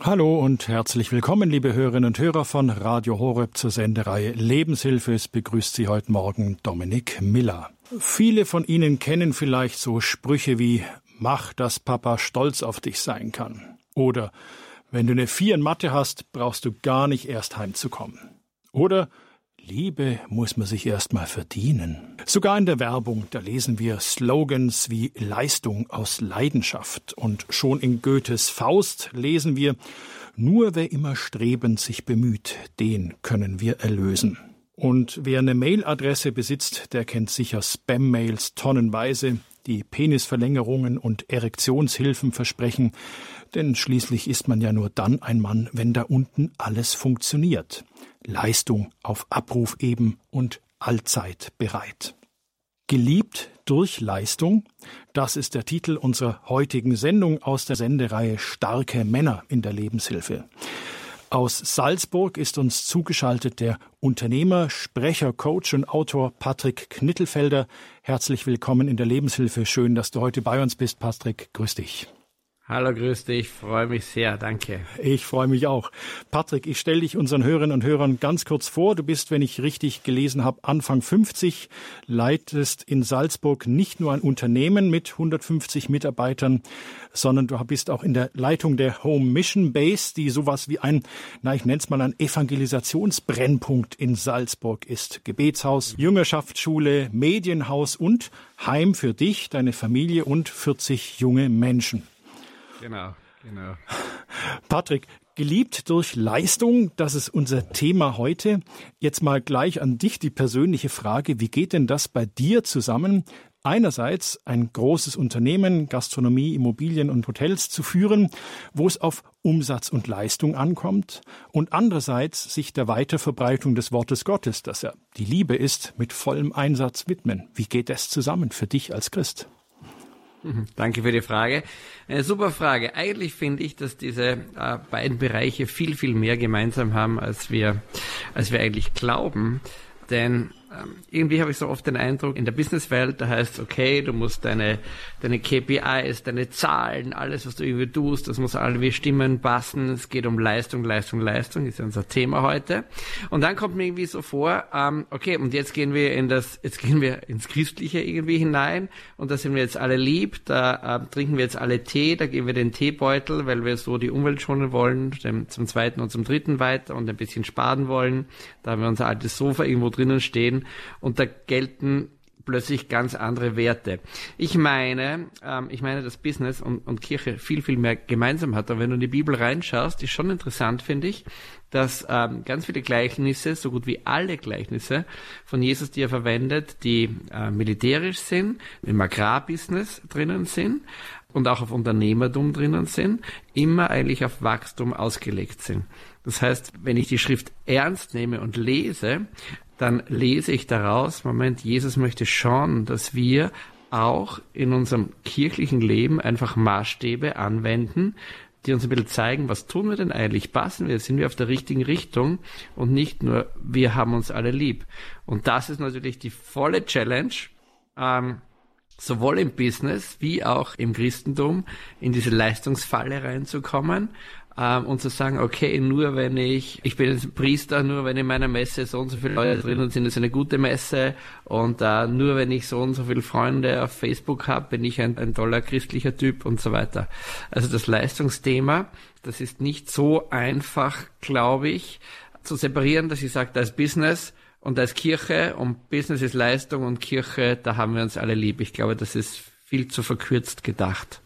Hallo und herzlich willkommen, liebe Hörerinnen und Hörer von Radio Horeb zur Sendereihe Lebenshilfe. Es begrüßt Sie heute Morgen Dominik Miller. Viele von Ihnen kennen vielleicht so Sprüche wie Mach, dass Papa stolz auf dich sein kann. Oder wenn du eine Vier in Mathe hast, brauchst du gar nicht erst heimzukommen. Oder Liebe muss man sich erst mal verdienen. Sogar in der Werbung, da lesen wir Slogans wie Leistung aus Leidenschaft. Und schon in Goethes Faust lesen wir, nur wer immer strebend sich bemüht, den können wir erlösen. Und wer eine Mailadresse besitzt, der kennt sicher Spam-Mails tonnenweise, die Penisverlängerungen und Erektionshilfen versprechen, denn schließlich ist man ja nur dann ein Mann, wenn da unten alles funktioniert. Leistung auf Abruf eben und allzeit bereit. Geliebt durch Leistung, das ist der Titel unserer heutigen Sendung aus der Sendereihe Starke Männer in der Lebenshilfe. Aus Salzburg ist uns zugeschaltet der Unternehmer, Sprecher, Coach und Autor Patrick Knittelfelder. Herzlich willkommen in der Lebenshilfe. Schön, dass du heute bei uns bist, Patrick. Grüß dich. Hallo, grüß dich, freue mich sehr, danke. Ich freue mich auch. Patrick, ich stelle dich unseren Hörerinnen und Hörern ganz kurz vor. Du bist, wenn ich richtig gelesen habe, Anfang 50, leitest in Salzburg nicht nur ein Unternehmen mit 150 Mitarbeitern, sondern du bist auch in der Leitung der Home Mission Base, die sowas wie ein, na, ich nenne es mal ein Evangelisationsbrennpunkt in Salzburg ist. Gebetshaus, Jüngerschaftsschule, Medienhaus und Heim für dich, deine Familie und 40 junge Menschen. Genau, genau. Patrick, geliebt durch Leistung, das ist unser Thema heute. Jetzt mal gleich an dich die persönliche Frage, wie geht denn das bei dir zusammen? Einerseits ein großes Unternehmen, Gastronomie, Immobilien und Hotels zu führen, wo es auf Umsatz und Leistung ankommt, und andererseits sich der Weiterverbreitung des Wortes Gottes, das ja die Liebe ist, mit vollem Einsatz widmen. Wie geht das zusammen für dich als Christ? Mhm. Danke für die Frage. Eine super Frage. Eigentlich finde ich, dass diese äh, beiden Bereiche viel, viel mehr gemeinsam haben, als wir, als wir eigentlich glauben. Denn irgendwie habe ich so oft den Eindruck, in der Businesswelt, da heißt es, okay, du musst deine, deine KPIs, deine Zahlen, alles, was du irgendwie tust, das muss irgendwie stimmen, passen. Es geht um Leistung, Leistung, Leistung, ist ja unser Thema heute. Und dann kommt mir irgendwie so vor, ähm, okay, und jetzt gehen wir in das, jetzt gehen wir ins Christliche irgendwie hinein und da sind wir jetzt alle lieb, da äh, trinken wir jetzt alle Tee, da geben wir den Teebeutel, weil wir so die Umwelt schonen wollen, dem, zum zweiten und zum dritten weiter und ein bisschen sparen wollen. Da haben wir unser altes Sofa irgendwo drinnen stehen und da gelten plötzlich ganz andere Werte. Ich meine, ähm, ich meine, dass Business und, und Kirche viel, viel mehr gemeinsam hat. Aber wenn du in die Bibel reinschaust, ist schon interessant, finde ich, dass ähm, ganz viele Gleichnisse, so gut wie alle Gleichnisse von Jesus, die er verwendet, die äh, militärisch sind, im Agrarbusiness drinnen sind und auch auf Unternehmertum drinnen sind, immer eigentlich auf Wachstum ausgelegt sind. Das heißt, wenn ich die Schrift ernst nehme und lese, dann lese ich daraus, Moment, Jesus möchte schon, dass wir auch in unserem kirchlichen Leben einfach Maßstäbe anwenden, die uns ein bisschen zeigen, was tun wir denn eigentlich? Passen wir? Sind wir auf der richtigen Richtung? Und nicht nur, wir haben uns alle lieb. Und das ist natürlich die volle Challenge, ähm, sowohl im Business wie auch im Christentum in diese Leistungsfalle reinzukommen ähm, und zu sagen, okay, nur wenn ich, ich bin jetzt Priester, nur wenn in meiner Messe so und so viele Leute drinnen sind, ist eine gute Messe und äh, nur wenn ich so und so viele Freunde auf Facebook habe, bin ich ein, ein toller christlicher Typ und so weiter. Also das Leistungsthema, das ist nicht so einfach, glaube ich, zu separieren, dass ich sage, da ist Business und da ist Kirche und Business ist Leistung und Kirche, da haben wir uns alle lieb. Ich glaube, das ist viel zu verkürzt gedacht.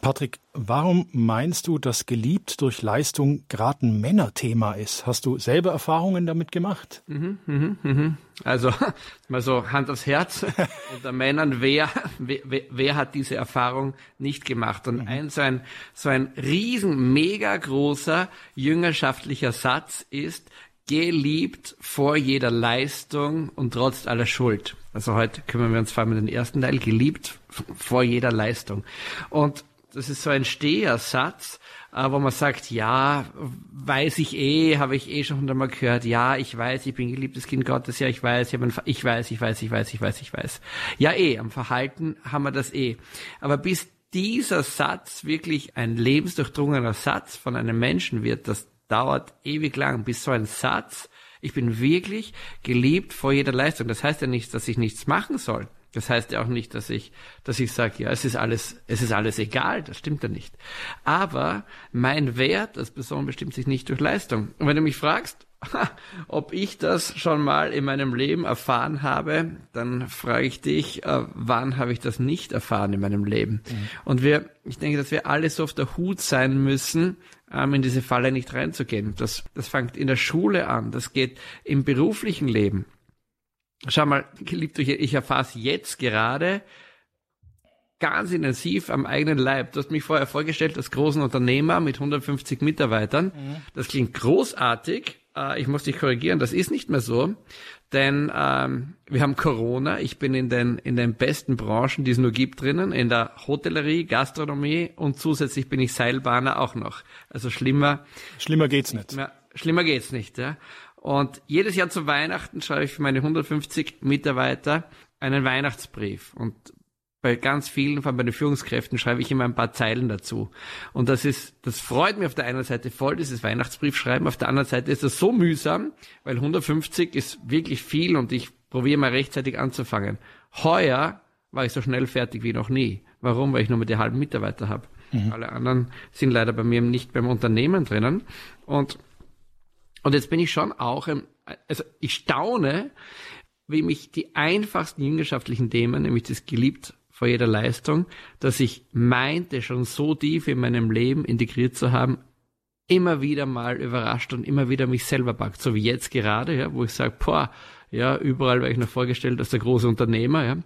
Patrick, warum meinst du, dass geliebt durch Leistung gerade ein Männerthema ist? Hast du selber Erfahrungen damit gemacht? Mhm, mhm, mhm. Also mal so Hand aufs Herz unter Männern, wer, wer, wer hat diese Erfahrung nicht gemacht? Und mhm. ein so ein so ein riesen, mega großer jüngerschaftlicher Satz ist: Geliebt vor jeder Leistung und trotz aller Schuld. Also heute kümmern wir uns vor allem um den ersten Teil, geliebt vor jeder Leistung. Und das ist so ein Stehersatz, äh, wo man sagt, ja, weiß ich eh, habe ich eh schon hundertmal gehört, ja, ich weiß, ich bin geliebtes Kind Gottes, ja, ich weiß, ich, ich weiß, ich weiß, ich weiß, ich weiß, ich weiß. Ja, eh, am Verhalten haben wir das eh. Aber bis dieser Satz wirklich ein lebensdurchdrungener Satz von einem Menschen wird, das dauert ewig lang, bis so ein Satz, ich bin wirklich geliebt vor jeder Leistung. Das heißt ja nicht, dass ich nichts machen soll. Das heißt ja auch nicht, dass ich, dass ich sage, ja, es ist alles, es ist alles egal. Das stimmt ja nicht. Aber mein Wert als Person bestimmt sich nicht durch Leistung. Und wenn du mich fragst, ob ich das schon mal in meinem Leben erfahren habe, dann frage ich dich, äh, wann habe ich das nicht erfahren in meinem Leben? Mhm. Und wir, ich denke, dass wir alle so auf der Hut sein müssen, ähm, in diese Falle nicht reinzugehen. Das, das fängt in der Schule an, das geht im beruflichen Leben. Schau mal, geliebte, ich erfahre es jetzt gerade ganz intensiv am eigenen Leib. Du hast mich vorher vorgestellt als großen Unternehmer mit 150 Mitarbeitern. Mhm. Das klingt großartig, äh, ich muss dich korrigieren, das ist nicht mehr so, denn ähm, wir haben Corona. Ich bin in den in den besten Branchen, die es nur gibt, drinnen, in der Hotellerie, Gastronomie und zusätzlich bin ich Seilbahner auch noch. Also schlimmer. Schlimmer geht's nicht. Ja, schlimmer geht's nicht. Ja. Und jedes Jahr zu Weihnachten schreibe ich für meine 150 Mitarbeiter einen Weihnachtsbrief und bei ganz vielen, von meinen Führungskräften, schreibe ich immer ein paar Zeilen dazu. Und das ist, das freut mich auf der einen Seite voll, dieses Weihnachtsbrief schreiben. Auf der anderen Seite ist das so mühsam, weil 150 ist wirklich viel und ich probiere mal rechtzeitig anzufangen. Heuer war ich so schnell fertig wie noch nie. Warum? Weil ich nur mit der halben Mitarbeiter habe. Mhm. Alle anderen sind leider bei mir nicht beim Unternehmen drinnen. Und, und jetzt bin ich schon auch, also ich staune, wie mich die einfachsten jüngerschaftlichen Themen, nämlich das geliebt vor jeder Leistung, dass ich meinte, schon so tief in meinem Leben integriert zu haben, immer wieder mal überrascht und immer wieder mich selber packt, so wie jetzt gerade, ja, wo ich sage, boah, ja, überall werde ich noch vorgestellt als der große Unternehmer, ja,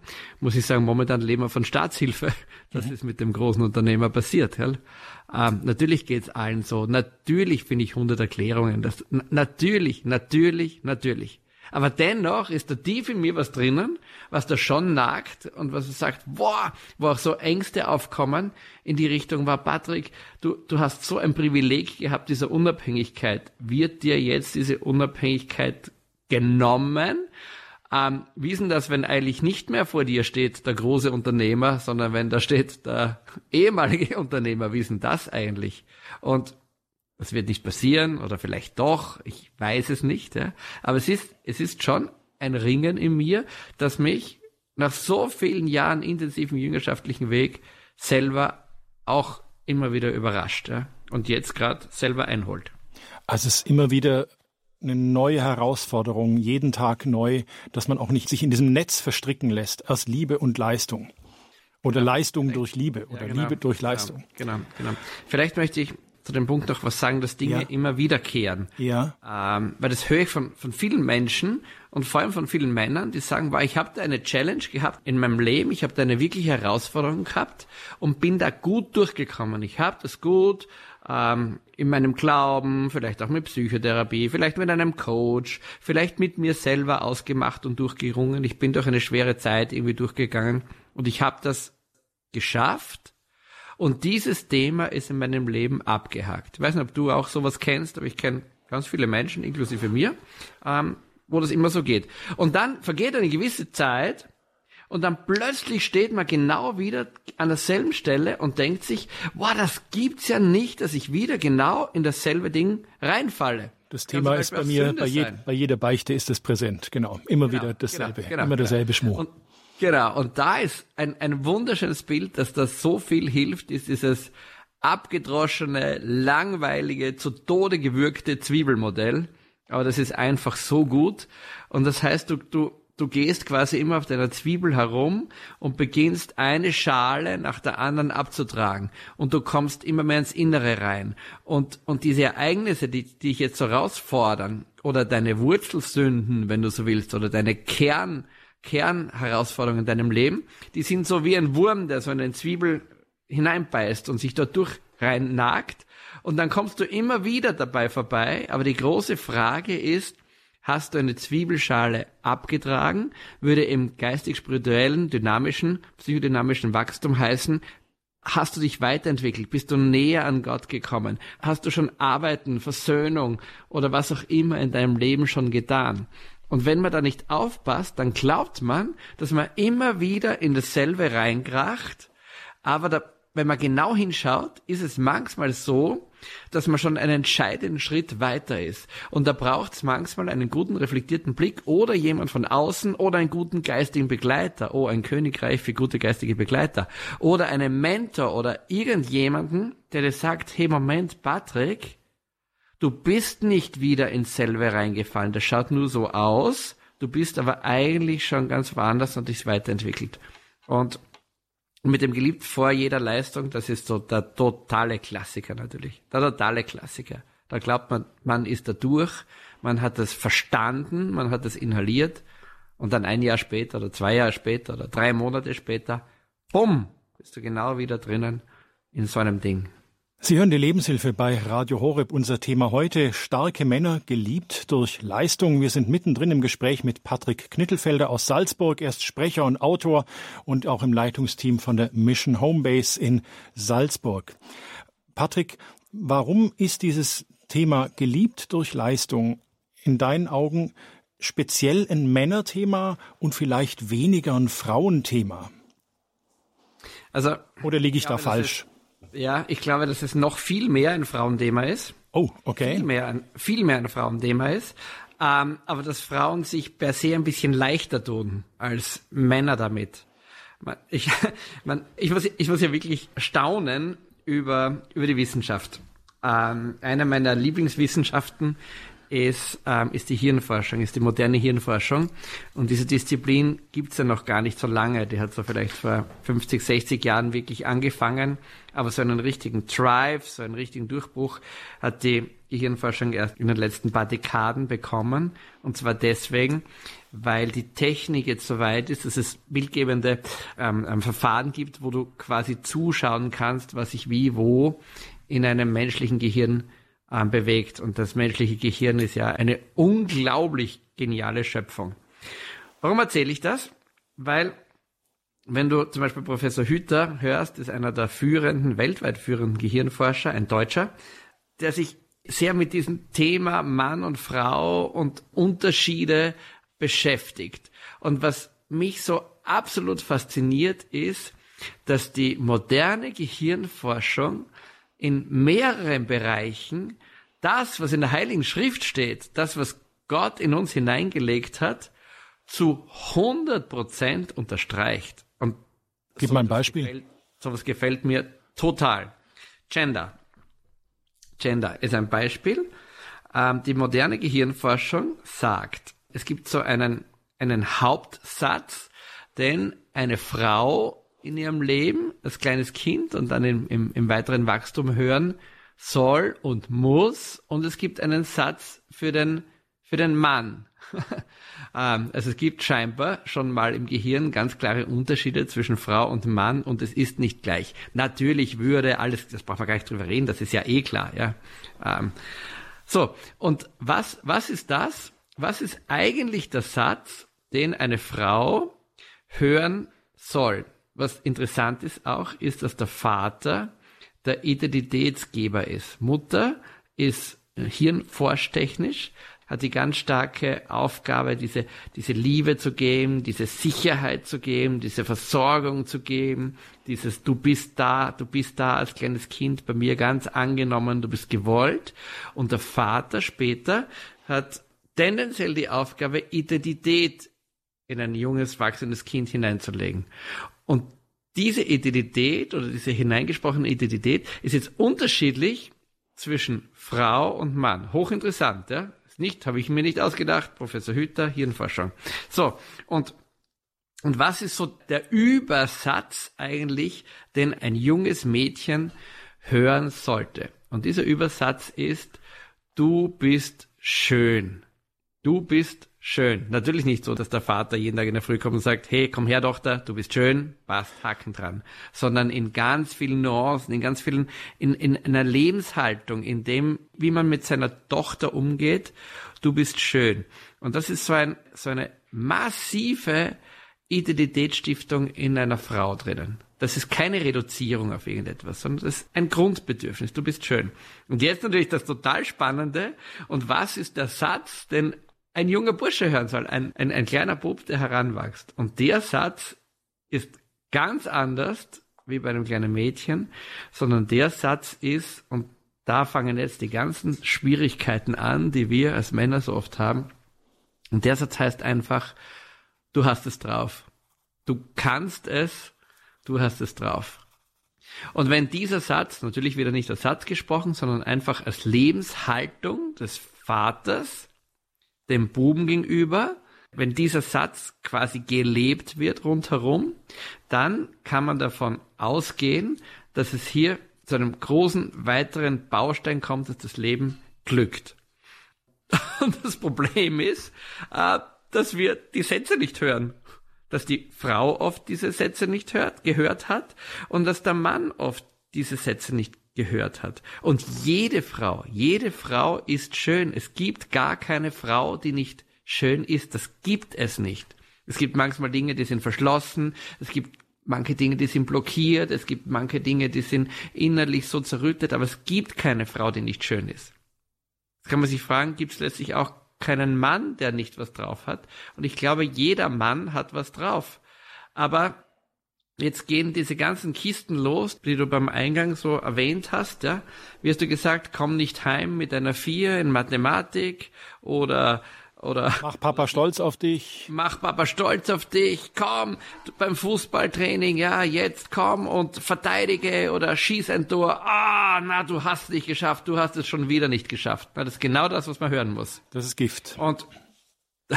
muss ich sagen, momentan leben wir von Staatshilfe. Das mhm. ist mit dem großen Unternehmer passiert, ja. Ähm, natürlich geht's allen so. Natürlich finde ich hundert Erklärungen. Das, natürlich, natürlich, natürlich. Aber dennoch ist da tief in mir was drinnen, was da schon nagt und was sagt, boah, wo auch so Ängste aufkommen in die Richtung war, Patrick, du, du hast so ein Privileg gehabt dieser Unabhängigkeit. Wird dir jetzt diese Unabhängigkeit genommen? Ähm, wie ist denn das, wenn eigentlich nicht mehr vor dir steht der große Unternehmer, sondern wenn da steht der ehemalige Unternehmer? Wie ist denn das eigentlich? Und das wird nicht passieren oder vielleicht doch, ich weiß es nicht. Ja. Aber es ist, es ist schon ein Ringen in mir, das mich nach so vielen Jahren intensiven jüngerschaftlichen Weg selber auch immer wieder überrascht ja. und jetzt gerade selber einholt. Also es ist immer wieder eine neue Herausforderung, jeden Tag neu, dass man auch nicht sich in diesem Netz verstricken lässt aus Liebe und Leistung. Oder Leistung durch Liebe oder ja, genau, Liebe durch Leistung. Genau, genau, genau. Vielleicht möchte ich zu dem Punkt noch was sagen, dass Dinge ja. immer wiederkehren. Ja. Ähm, weil das höre ich von, von vielen Menschen und vor allem von vielen Männern, die sagen, wow, ich habe da eine Challenge gehabt in meinem Leben, ich habe da eine wirkliche Herausforderung gehabt und bin da gut durchgekommen. Ich habe das gut ähm, in meinem Glauben, vielleicht auch mit Psychotherapie, vielleicht mit einem Coach, vielleicht mit mir selber ausgemacht und durchgerungen. Ich bin durch eine schwere Zeit irgendwie durchgegangen und ich habe das geschafft und dieses Thema ist in meinem Leben abgehakt. Ich weiß nicht, ob du auch sowas kennst, aber ich kenne ganz viele Menschen, inklusive mir, ähm, wo das immer so geht. Und dann vergeht eine gewisse Zeit und dann plötzlich steht man genau wieder an derselben Stelle und denkt sich, wow, das gibt's ja nicht, dass ich wieder genau in dasselbe Ding reinfalle. Das Thema ist bei mir, bei, je, bei, jeder Beichte ist es präsent, genau. Immer genau, wieder dasselbe, genau, genau, immer derselbe Schmuck. Und, Genau, und da ist ein, ein wunderschönes Bild, dass das so viel hilft, ist dieses abgedroschene, langweilige, zu Tode gewürgte Zwiebelmodell. Aber das ist einfach so gut. Und das heißt, du, du, du gehst quasi immer auf deiner Zwiebel herum und beginnst eine Schale nach der anderen abzutragen. Und du kommst immer mehr ins Innere rein. Und, und diese Ereignisse, die, dich jetzt so herausfordern, oder deine Wurzelsünden, wenn du so willst, oder deine Kern, Kernherausforderungen in deinem Leben, die sind so wie ein Wurm, der so in eine Zwiebel hineinbeißt und sich dort durch rein nagt. Und dann kommst du immer wieder dabei vorbei. Aber die große Frage ist, hast du eine Zwiebelschale abgetragen, würde im geistig-spirituellen, dynamischen, psychodynamischen Wachstum heißen, hast du dich weiterentwickelt? Bist du näher an Gott gekommen? Hast du schon Arbeiten, Versöhnung oder was auch immer in deinem Leben schon getan? Und wenn man da nicht aufpasst, dann glaubt man, dass man immer wieder in dasselbe reinkracht, aber da, wenn man genau hinschaut, ist es manchmal so, dass man schon einen entscheidenden Schritt weiter ist. Und da braucht es manchmal einen guten, reflektierten Blick oder jemand von außen oder einen guten geistigen Begleiter. Oh, ein Königreich für gute geistige Begleiter. Oder einen Mentor oder irgendjemanden, der dir sagt, hey Moment, Patrick, du bist nicht wieder ins selbe reingefallen. Das schaut nur so aus. Du bist aber eigentlich schon ganz woanders und dich weiterentwickelt. Und mit dem geliebt vor jeder Leistung, das ist so der totale Klassiker natürlich. Der totale Klassiker. Da glaubt man, man ist da durch, man hat das verstanden, man hat das inhaliert und dann ein Jahr später oder zwei Jahre später oder drei Monate später, bumm, bist du genau wieder drinnen in so einem Ding. Sie hören die Lebenshilfe bei Radio Horeb. Unser Thema heute starke Männer geliebt durch Leistung. Wir sind mittendrin im Gespräch mit Patrick Knittelfelder aus Salzburg. Er ist Sprecher und Autor und auch im Leitungsteam von der Mission Homebase in Salzburg. Patrick, warum ist dieses Thema geliebt durch Leistung in deinen Augen speziell ein Männerthema und vielleicht weniger ein Frauenthema? Also, oder liege ich da falsch? Ja, ich glaube, dass es noch viel mehr ein Frauenthema ist. Oh, okay. Viel mehr ein, viel mehr ein Frauenthema ist. Ähm, aber dass Frauen sich per se ein bisschen leichter tun als Männer damit. Ich, man, ich, muss, ich muss ja wirklich staunen über, über die Wissenschaft. Ähm, eine meiner Lieblingswissenschaften ist, ähm, ist die Hirnforschung, ist die moderne Hirnforschung. Und diese Disziplin gibt's ja noch gar nicht so lange. Die hat so vielleicht vor 50, 60 Jahren wirklich angefangen. Aber so einen richtigen Drive, so einen richtigen Durchbruch hat die Hirnforschung erst in den letzten paar Dekaden bekommen. Und zwar deswegen, weil die Technik jetzt so weit ist, dass es bildgebende ähm, ähm Verfahren gibt, wo du quasi zuschauen kannst, was sich wie wo in einem menschlichen Gehirn äh, bewegt. Und das menschliche Gehirn ist ja eine unglaublich geniale Schöpfung. Warum erzähle ich das? Weil wenn du zum Beispiel Professor Hüter hörst, ist einer der führenden, weltweit führenden Gehirnforscher, ein Deutscher, der sich sehr mit diesem Thema Mann und Frau und Unterschiede beschäftigt. Und was mich so absolut fasziniert ist, dass die moderne Gehirnforschung in mehreren Bereichen das, was in der Heiligen Schrift steht, das, was Gott in uns hineingelegt hat, zu 100 Prozent unterstreicht. Und Gib mal ein Beispiel. Gefällt, sowas gefällt mir total. Gender. Gender ist ein Beispiel. Ähm, die moderne Gehirnforschung sagt, es gibt so einen, einen Hauptsatz, den eine Frau in ihrem Leben als kleines Kind und dann im, im, im weiteren Wachstum hören soll und muss. Und es gibt einen Satz für den, für den Mann. Ähm, also es gibt scheinbar schon mal im Gehirn ganz klare Unterschiede zwischen Frau und Mann und es ist nicht gleich. Natürlich würde alles, das braucht man gar nicht drüber reden, das ist ja eh klar, ja. Ähm, so, und was, was ist das? Was ist eigentlich der Satz, den eine Frau hören soll? Was interessant ist auch, ist, dass der Vater der Identitätsgeber ist. Mutter ist hirnforschtechnisch, hat die ganz starke Aufgabe, diese, diese Liebe zu geben, diese Sicherheit zu geben, diese Versorgung zu geben, dieses du bist da, du bist da als kleines Kind bei mir ganz angenommen, du bist gewollt. Und der Vater später hat tendenziell die Aufgabe, Identität in ein junges, wachsendes Kind hineinzulegen. Und diese Identität oder diese hineingesprochene Identität ist jetzt unterschiedlich zwischen Frau und Mann. Hochinteressant, ja? Ist nicht, habe ich mir nicht ausgedacht. Professor Hüter, Hirnforschung. So, und, und was ist so der Übersatz eigentlich, den ein junges Mädchen hören sollte? Und dieser Übersatz ist, du bist schön. Du bist schön. Natürlich nicht so, dass der Vater jeden Tag in der Früh kommt und sagt, hey, komm her, Tochter, du bist schön, passt, Haken dran. Sondern in ganz vielen Nuancen, in ganz vielen, in, in einer Lebenshaltung, in dem, wie man mit seiner Tochter umgeht, du bist schön. Und das ist so ein, so eine massive Identitätsstiftung in einer Frau drinnen. Das ist keine Reduzierung auf irgendetwas, sondern das ist ein Grundbedürfnis. Du bist schön. Und jetzt natürlich das total Spannende. Und was ist der Satz, den ein junger Bursche hören soll, ein, ein, ein kleiner Bub, der heranwächst. Und der Satz ist ganz anders, wie bei einem kleinen Mädchen, sondern der Satz ist, und da fangen jetzt die ganzen Schwierigkeiten an, die wir als Männer so oft haben. Und der Satz heißt einfach, du hast es drauf. Du kannst es, du hast es drauf. Und wenn dieser Satz, natürlich wieder nicht als Satz gesprochen, sondern einfach als Lebenshaltung des Vaters dem Buben gegenüber, wenn dieser Satz quasi gelebt wird rundherum, dann kann man davon ausgehen, dass es hier zu einem großen weiteren Baustein kommt, dass das Leben glückt. Und das Problem ist, äh, dass wir die Sätze nicht hören. Dass die Frau oft diese Sätze nicht hört, gehört hat und dass der Mann oft diese Sätze nicht gehört hat. Und jede Frau, jede Frau ist schön. Es gibt gar keine Frau, die nicht schön ist. Das gibt es nicht. Es gibt manchmal Dinge, die sind verschlossen. Es gibt manche Dinge, die sind blockiert. Es gibt manche Dinge, die sind innerlich so zerrüttet. Aber es gibt keine Frau, die nicht schön ist. Jetzt kann man sich fragen, gibt es letztlich auch keinen Mann, der nicht was drauf hat? Und ich glaube, jeder Mann hat was drauf. Aber Jetzt gehen diese ganzen Kisten los, die du beim Eingang so erwähnt hast, ja. Wie hast du gesagt, komm nicht heim mit einer Vier in Mathematik oder oder mach Papa stolz auf dich. Mach Papa stolz auf dich. Komm beim Fußballtraining, ja, jetzt komm und verteidige oder schieß ein Tor. Ah, na, du hast nicht geschafft, du hast es schon wieder nicht geschafft. Na, das ist genau das, was man hören muss. Das ist Gift. Und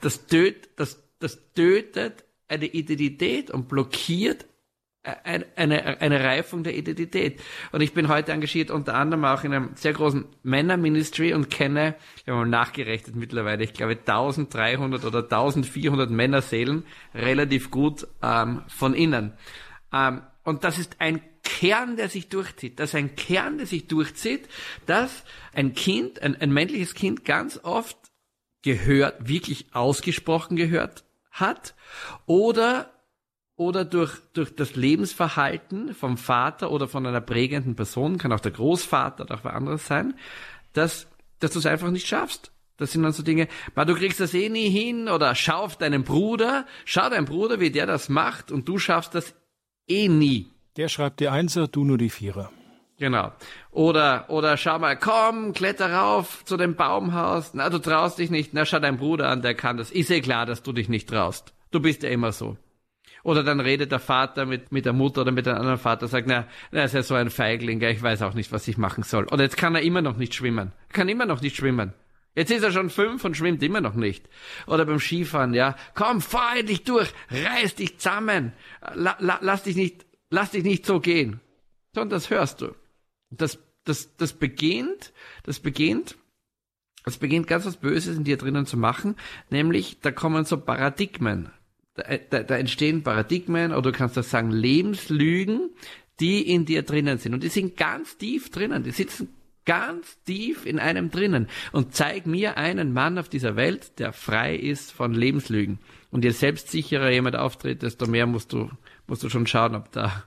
das tötet, das, das tötet eine Identität und blockiert eine, eine, eine Reifung der Identität. Und ich bin heute engagiert unter anderem auch in einem sehr großen Männerministry und kenne, ich habe mal nachgerechnet mittlerweile, ich glaube 1300 oder 1400 Männerseelen relativ gut ähm, von innen. Ähm, und das ist ein Kern, der sich durchzieht. Das ist ein Kern, der sich durchzieht, dass ein Kind, ein, ein männliches Kind ganz oft gehört, wirklich ausgesprochen gehört hat oder oder durch, durch das Lebensverhalten vom Vater oder von einer prägenden Person, kann auch der Großvater oder auch wer anderes sein, dass, dass du es einfach nicht schaffst. Das sind dann so Dinge, du kriegst das eh nie hin oder schau auf deinen Bruder, schau deinen Bruder, wie der das macht und du schaffst das eh nie. Der schreibt die Einser, du nur die Vierer. Genau. Oder, oder schau mal, komm, kletter rauf zu dem Baumhaus. Na, du traust dich nicht. Na, schau deinen Bruder an, der kann das. Ist eh klar, dass du dich nicht traust. Du bist ja immer so. Oder dann redet der Vater mit, mit der Mutter oder mit einem anderen Vater, sagt, na, er ist ja so ein Feigling, ich weiß auch nicht, was ich machen soll. Oder jetzt kann er immer noch nicht schwimmen. Kann immer noch nicht schwimmen. Jetzt ist er schon fünf und schwimmt immer noch nicht. Oder beim Skifahren, ja. Komm, fahr endlich durch, reiß dich zusammen. La, la, lass dich nicht, lass dich nicht so gehen. Und das hörst du. Das, das, das beginnt, das beginnt, das beginnt ganz was Böses in dir drinnen zu machen, nämlich da kommen so Paradigmen da, da, da entstehen Paradigmen oder du kannst das sagen Lebenslügen, die in dir drinnen sind. Und die sind ganz tief drinnen. Die sitzen ganz tief in einem drinnen. Und zeig mir einen Mann auf dieser Welt, der frei ist von Lebenslügen. Und je selbstsicherer jemand auftritt, desto mehr musst du, musst du schon schauen, ob da,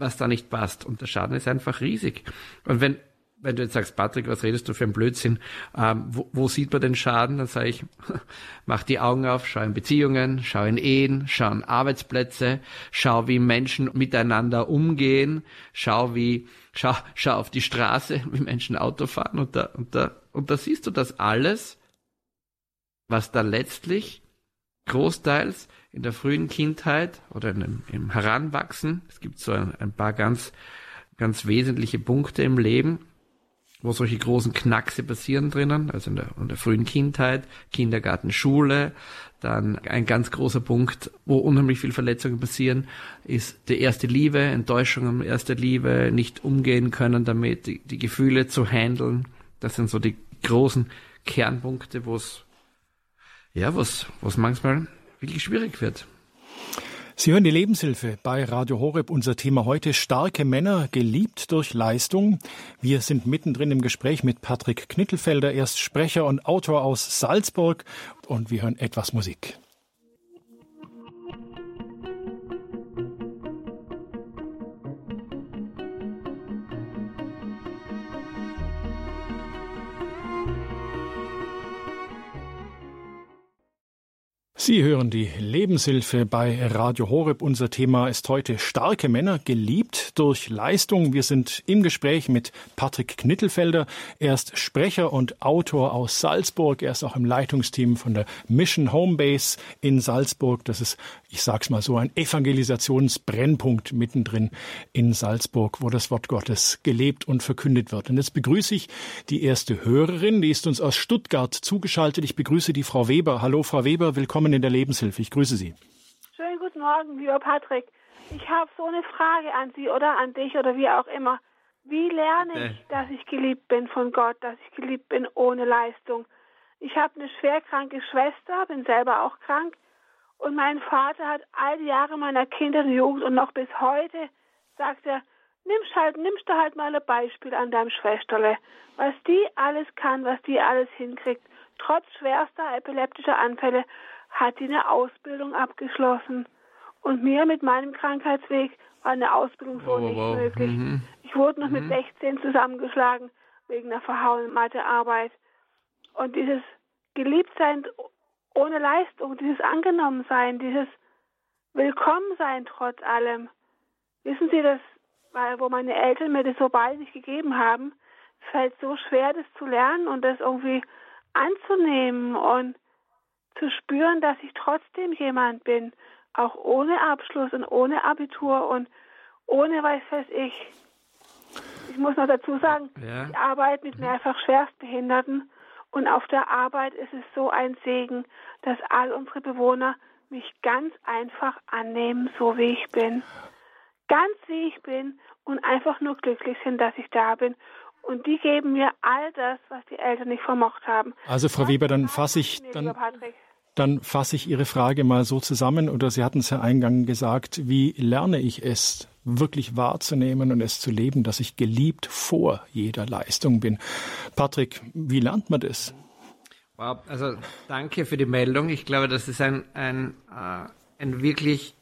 was da nicht passt. Und der Schaden ist einfach riesig. Und wenn, wenn du jetzt sagst, Patrick, was redest du für ein Blödsinn? Ähm, wo, wo, sieht man den Schaden? Dann sage ich, mach die Augen auf, schau in Beziehungen, schau in Ehen, schau in Arbeitsplätze, schau, wie Menschen miteinander umgehen, schau, wie, schau, schau auf die Straße, wie Menschen Auto fahren und da, und da, und da siehst du das alles, was da letztlich großteils in der frühen Kindheit oder im, im Heranwachsen, es gibt so ein, ein paar ganz, ganz wesentliche Punkte im Leben, wo solche großen Knackse passieren drinnen, also in der, in der frühen Kindheit, Kindergarten, Schule. Dann ein ganz großer Punkt, wo unheimlich viel Verletzungen passieren, ist die erste Liebe, Enttäuschungen erster Liebe, nicht umgehen können damit, die, die Gefühle zu handeln. Das sind so die großen Kernpunkte, wo es, ja, was, was manchmal wirklich schwierig wird. Sie hören die Lebenshilfe bei Radio Horeb. Unser Thema heute starke Männer, geliebt durch Leistung. Wir sind mittendrin im Gespräch mit Patrick Knittelfelder. Er ist Sprecher und Autor aus Salzburg und wir hören etwas Musik. Sie hören die Lebenshilfe bei Radio Horeb. Unser Thema ist heute starke Männer, geliebt durch Leistung. Wir sind im Gespräch mit Patrick Knittelfelder. Er ist Sprecher und Autor aus Salzburg. Er ist auch im Leitungsteam von der Mission Homebase in Salzburg. Das ist, ich sag's mal so, ein Evangelisationsbrennpunkt mittendrin in Salzburg, wo das Wort Gottes gelebt und verkündet wird. Und jetzt begrüße ich die erste Hörerin, die ist uns aus Stuttgart zugeschaltet. Ich begrüße die Frau Weber. Hallo, Frau Weber, willkommen Willkommen in der Lebenshilfe. Ich grüße Sie. Schönen guten Morgen, lieber Patrick. Ich habe so eine Frage an Sie oder an dich oder wie auch immer. Wie lerne ich, dass ich geliebt bin von Gott, dass ich geliebt bin ohne Leistung? Ich habe eine schwerkranke Schwester, bin selber auch krank. Und mein Vater hat all die Jahre meiner Kinder und Jugend und noch bis heute sagt er, nimmst halt, nimmst du halt mal ein Beispiel an deinem Schwesterle, was die alles kann, was die alles hinkriegt. Trotz schwerster epileptischer Anfälle hat die eine Ausbildung abgeschlossen. Und mir mit meinem Krankheitsweg war eine Ausbildung so oh, nicht wow. möglich. Mhm. Ich wurde noch mhm. mit 16 zusammengeschlagen wegen einer verhauenen Mathearbeit. Und dieses Geliebtsein ohne Leistung, dieses Angenommensein, dieses Willkommensein trotz allem. Wissen Sie, das, weil wo meine Eltern mir das so bald nicht gegeben haben, fällt so schwer, das zu lernen und das irgendwie anzunehmen und zu spüren, dass ich trotzdem jemand bin, auch ohne Abschluss und ohne Abitur und ohne weiß weiß ich. Ich muss noch dazu sagen, ja. ich arbeite mit mehrfach Schwerstbehinderten und auf der Arbeit ist es so ein Segen, dass all unsere Bewohner mich ganz einfach annehmen, so wie ich bin. Ganz wie ich bin und einfach nur glücklich sind, dass ich da bin. Und die geben mir all das, was die Eltern nicht vermocht haben. Also Frau Weber, dann fasse ich, dann, dann fasse ich Ihre Frage mal so zusammen, oder Sie hatten es ja eingangs gesagt, wie lerne ich es wirklich wahrzunehmen und es zu leben, dass ich geliebt vor jeder Leistung bin. Patrick, wie lernt man das? Wow, also danke für die Meldung. Ich glaube, das ist ein, ein, äh, ein wirklich,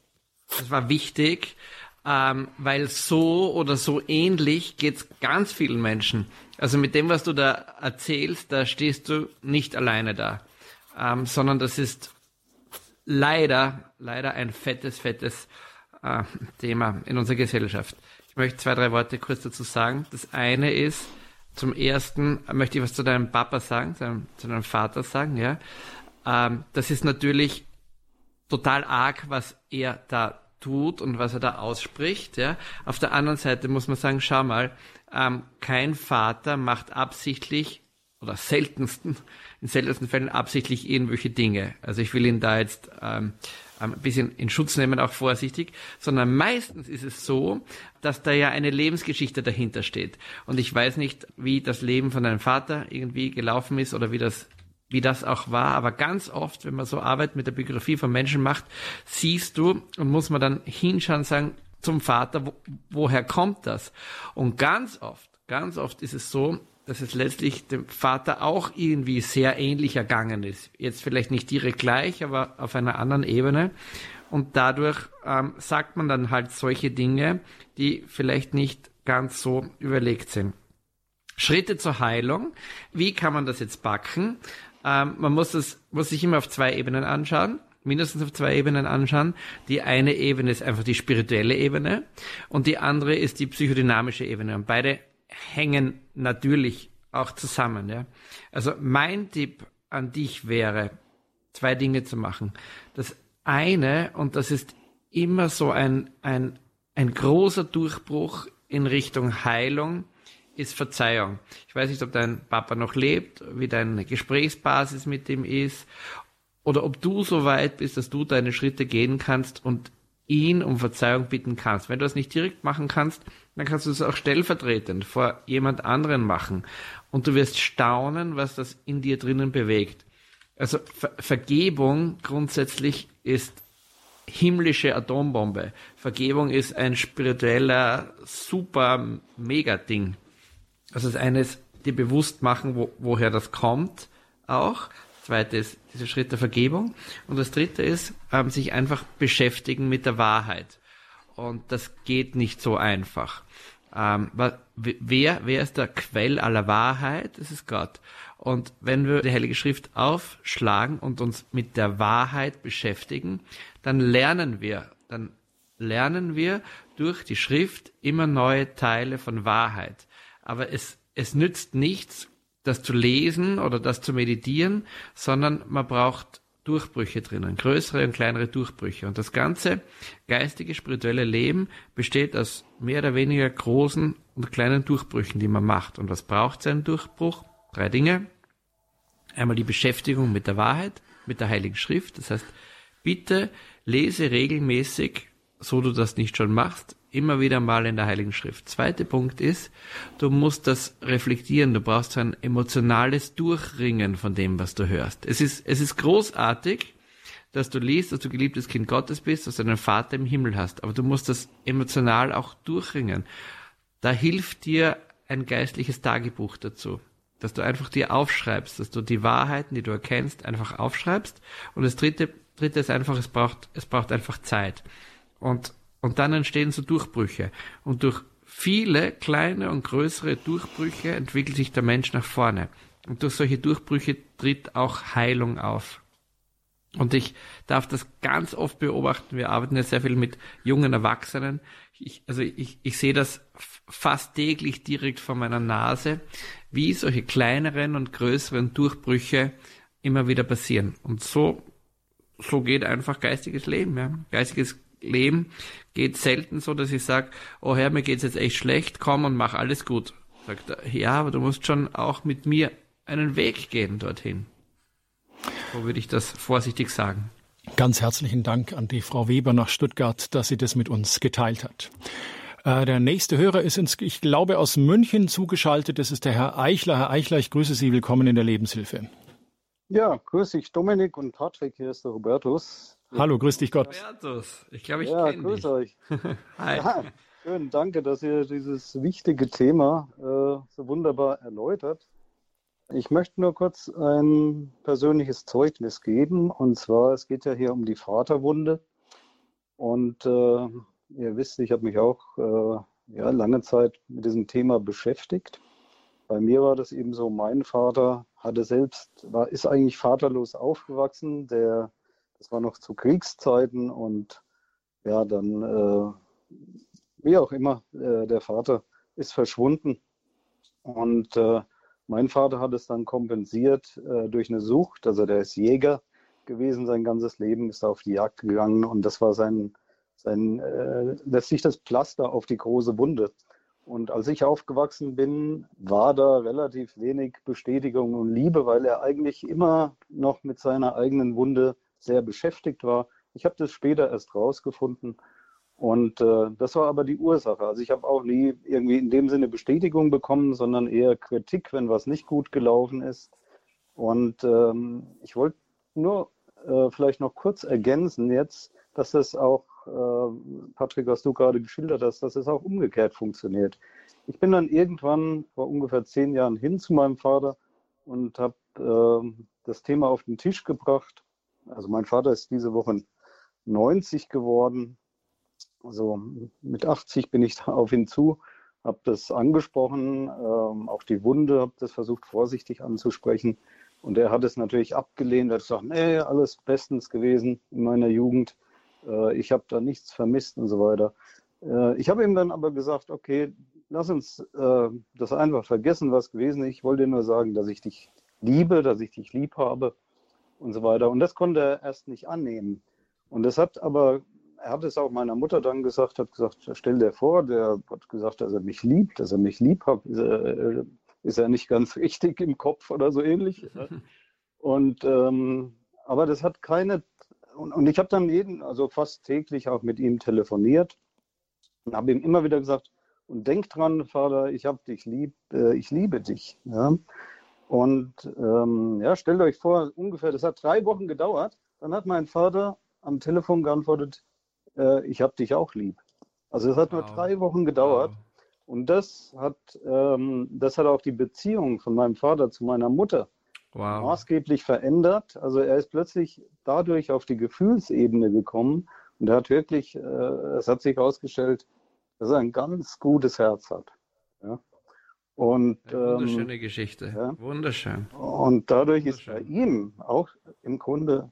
das war wichtig, ähm, weil so oder so ähnlich geht es ganz vielen Menschen. Also mit dem, was du da erzählst, da stehst du nicht alleine da ähm, sondern das ist leider, leider ein fettes, fettes äh, Thema in unserer Gesellschaft. Ich möchte zwei, drei Worte kurz dazu sagen. Das eine ist, zum ersten möchte ich was zu deinem Papa sagen, zu deinem, zu deinem Vater sagen, ja. Ähm, das ist natürlich total arg, was er da tut und was er da ausspricht, ja. Auf der anderen Seite muss man sagen, schau mal, ähm, kein Vater macht absichtlich oder seltensten in seltensten Fällen absichtlich irgendwelche Dinge. Also ich will ihn da jetzt ähm, ein bisschen in Schutz nehmen, auch vorsichtig, sondern meistens ist es so, dass da ja eine Lebensgeschichte dahinter steht. Und ich weiß nicht, wie das Leben von deinem Vater irgendwie gelaufen ist oder wie das wie das auch war, aber ganz oft, wenn man so Arbeit mit der Biografie von Menschen macht, siehst du und muss man dann hinschauen, sagen zum Vater, wo, woher kommt das? Und ganz oft, ganz oft ist es so, dass es letztlich dem Vater auch irgendwie sehr ähnlich ergangen ist. Jetzt vielleicht nicht direkt gleich, aber auf einer anderen Ebene. Und dadurch ähm, sagt man dann halt solche Dinge, die vielleicht nicht ganz so überlegt sind. Schritte zur Heilung. Wie kann man das jetzt backen? Ähm, man muss das, muss sich immer auf zwei Ebenen anschauen mindestens auf zwei Ebenen anschauen. Die eine Ebene ist einfach die spirituelle Ebene und die andere ist die psychodynamische Ebene. Und beide hängen natürlich auch zusammen. Ja? Also mein Tipp an dich wäre, zwei Dinge zu machen. Das eine, und das ist immer so ein, ein, ein großer Durchbruch in Richtung Heilung, ist Verzeihung. Ich weiß nicht, ob dein Papa noch lebt, wie deine Gesprächsbasis mit ihm ist, oder ob du so weit bist, dass du deine Schritte gehen kannst und ihn um Verzeihung bitten kannst. Wenn du das nicht direkt machen kannst, dann kannst du es auch stellvertretend vor jemand anderen machen. Und du wirst staunen, was das in dir drinnen bewegt. Also Ver Vergebung grundsätzlich ist himmlische Atombombe. Vergebung ist ein spiritueller, super, mega Ding. Also das eine ist, dir bewusst machen, wo, woher das kommt, auch zweite ist dieser Schritt der Vergebung. Und das dritte ist, ähm, sich einfach beschäftigen mit der Wahrheit. Und das geht nicht so einfach. Ähm, wer, wer ist der Quell aller Wahrheit? Das ist Gott. Und wenn wir die Heilige Schrift aufschlagen und uns mit der Wahrheit beschäftigen, dann lernen wir, dann lernen wir durch die Schrift immer neue Teile von Wahrheit. Aber es, es nützt nichts, das zu lesen oder das zu meditieren, sondern man braucht Durchbrüche drinnen, größere und kleinere Durchbrüche. Und das ganze geistige, spirituelle Leben besteht aus mehr oder weniger großen und kleinen Durchbrüchen, die man macht. Und was braucht sein Durchbruch? Drei Dinge. Einmal die Beschäftigung mit der Wahrheit, mit der Heiligen Schrift. Das heißt, bitte lese regelmäßig, so du das nicht schon machst, immer wieder mal in der Heiligen Schrift. Zweiter Punkt ist, du musst das reflektieren. Du brauchst ein emotionales Durchringen von dem, was du hörst. Es ist, es ist großartig, dass du liest, dass du geliebtes Kind Gottes bist, dass du einen Vater im Himmel hast. Aber du musst das emotional auch durchringen. Da hilft dir ein geistliches Tagebuch dazu. Dass du einfach dir aufschreibst, dass du die Wahrheiten, die du erkennst, einfach aufschreibst. Und das dritte, dritte ist einfach, es braucht, es braucht einfach Zeit. Und und dann entstehen so Durchbrüche. Und durch viele kleine und größere Durchbrüche entwickelt sich der Mensch nach vorne. Und durch solche Durchbrüche tritt auch Heilung auf. Und ich darf das ganz oft beobachten. Wir arbeiten ja sehr viel mit jungen Erwachsenen. Ich, also ich, ich sehe das fast täglich direkt vor meiner Nase, wie solche kleineren und größeren Durchbrüche immer wieder passieren. Und so, so geht einfach geistiges Leben. Ja. Geistiges Leben geht selten so, dass ich sage, oh Herr, mir geht's jetzt echt schlecht, komm und mach alles gut. Sagt er, ja, aber du musst schon auch mit mir einen Weg gehen dorthin. So würde ich das vorsichtig sagen. Ganz herzlichen Dank an die Frau Weber nach Stuttgart, dass sie das mit uns geteilt hat. Äh, der nächste Hörer ist, ins, ich glaube, aus München zugeschaltet. Das ist der Herr Eichler. Herr Eichler, ich grüße Sie. Willkommen in der Lebenshilfe. Ja, grüße ich Dominik und Patrick. Hier ist der Hubertus. Hallo, grüß dich Gott. Robertus, ich glaube, ich ja, kenne grüß dich. euch. Hi. Ja, schön, danke, dass ihr dieses wichtige Thema äh, so wunderbar erläutert. Ich möchte nur kurz ein persönliches Zeugnis geben. Und zwar, es geht ja hier um die Vaterwunde. Und äh, ihr wisst, ich habe mich auch äh, ja, lange Zeit mit diesem Thema beschäftigt. Bei mir war das eben so, mein Vater hatte selbst, war, ist eigentlich vaterlos aufgewachsen. Der das war noch zu Kriegszeiten und ja, dann, äh, wie auch immer, äh, der Vater ist verschwunden. Und äh, mein Vater hat es dann kompensiert äh, durch eine Sucht. Also der ist Jäger gewesen sein ganzes Leben, ist auf die Jagd gegangen und das war sein, sein äh, letztlich das Pflaster auf die große Wunde. Und als ich aufgewachsen bin, war da relativ wenig Bestätigung und Liebe, weil er eigentlich immer noch mit seiner eigenen Wunde sehr beschäftigt war. Ich habe das später erst rausgefunden. Und äh, das war aber die Ursache. Also ich habe auch nie irgendwie in dem Sinne Bestätigung bekommen, sondern eher Kritik, wenn was nicht gut gelaufen ist. Und ähm, ich wollte nur äh, vielleicht noch kurz ergänzen jetzt, dass das auch, äh, Patrick, was du gerade geschildert hast, dass es auch umgekehrt funktioniert. Ich bin dann irgendwann vor ungefähr zehn Jahren hin zu meinem Vater und habe äh, das Thema auf den Tisch gebracht also mein Vater ist diese Woche 90 geworden. Also mit 80 bin ich da auf ihn zu, habe das angesprochen, ähm, auch die Wunde, habe das versucht vorsichtig anzusprechen. Und er hat es natürlich abgelehnt, er hat gesagt, nee, alles bestens gewesen in meiner Jugend. Äh, ich habe da nichts vermisst und so weiter. Äh, ich habe ihm dann aber gesagt, okay, lass uns äh, das einfach vergessen, was gewesen ist. Ich wollte nur sagen, dass ich dich liebe, dass ich dich lieb habe und so weiter. Und das konnte er erst nicht annehmen. Und das hat aber, er hat es auch meiner Mutter dann gesagt, hat gesagt, stell dir vor, der hat gesagt, dass er mich liebt, dass er mich lieb hat, ist er, ist er nicht ganz richtig im Kopf oder so ähnlich. Und ähm, aber das hat keine, und, und ich habe dann jeden, also fast täglich auch mit ihm telefoniert und habe ihm immer wieder gesagt, und denk dran, Vater, ich habe dich lieb, äh, ich liebe dich. Ja? Und ähm, ja, stellt euch vor, ungefähr, das hat drei Wochen gedauert. Dann hat mein Vater am Telefon geantwortet, äh, ich habe dich auch lieb. Also es hat wow. nur drei Wochen gedauert. Wow. Und das hat, ähm, das hat auch die Beziehung von meinem Vater zu meiner Mutter wow. maßgeblich verändert. Also er ist plötzlich dadurch auf die Gefühlsebene gekommen und er hat wirklich, äh, es hat sich herausgestellt, dass er ein ganz gutes Herz hat. Ja? Und, Eine wunderschöne ähm, Geschichte. Ja? Wunderschön. Und dadurch ist bei ihm auch im Grunde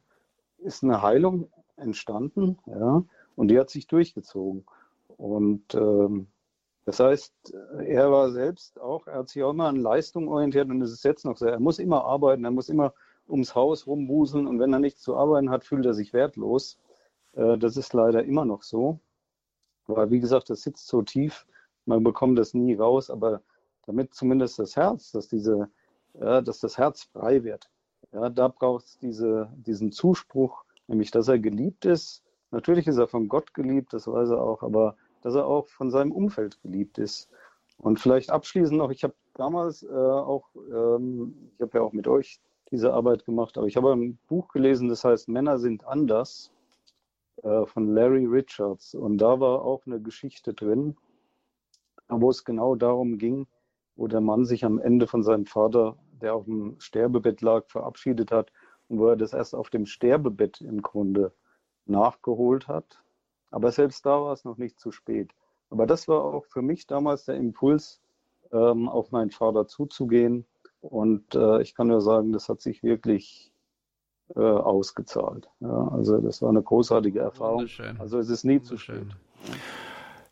ist eine Heilung entstanden, ja, und die hat sich durchgezogen. Und ähm, das heißt, er war selbst auch, er hat sich auch immer an Leistung orientiert und das ist jetzt noch so. Er muss immer arbeiten, er muss immer ums Haus rumbuseln und wenn er nichts zu arbeiten hat, fühlt er sich wertlos. Äh, das ist leider immer noch so. Weil, wie gesagt, das sitzt so tief, man bekommt das nie raus, aber damit zumindest das Herz, dass, diese, ja, dass das Herz frei wird, ja, da braucht es diese, diesen Zuspruch, nämlich, dass er geliebt ist. Natürlich ist er von Gott geliebt, das weiß er auch, aber dass er auch von seinem Umfeld geliebt ist. Und vielleicht abschließend noch, ich habe damals äh, auch, ähm, ich habe ja auch mit euch diese Arbeit gemacht, aber ich habe ein Buch gelesen, das heißt Männer sind anders äh, von Larry Richards. Und da war auch eine Geschichte drin, wo es genau darum ging, wo der Mann sich am Ende von seinem Vater, der auf dem Sterbebett lag, verabschiedet hat und wo er das erst auf dem Sterbebett im Grunde nachgeholt hat. Aber selbst da war es noch nicht zu spät. Aber das war auch für mich damals der Impuls, ähm, auf meinen Vater zuzugehen. Und äh, ich kann nur sagen, das hat sich wirklich äh, ausgezahlt. Ja, also das war eine großartige Erfahrung. Also es ist nie zu spät.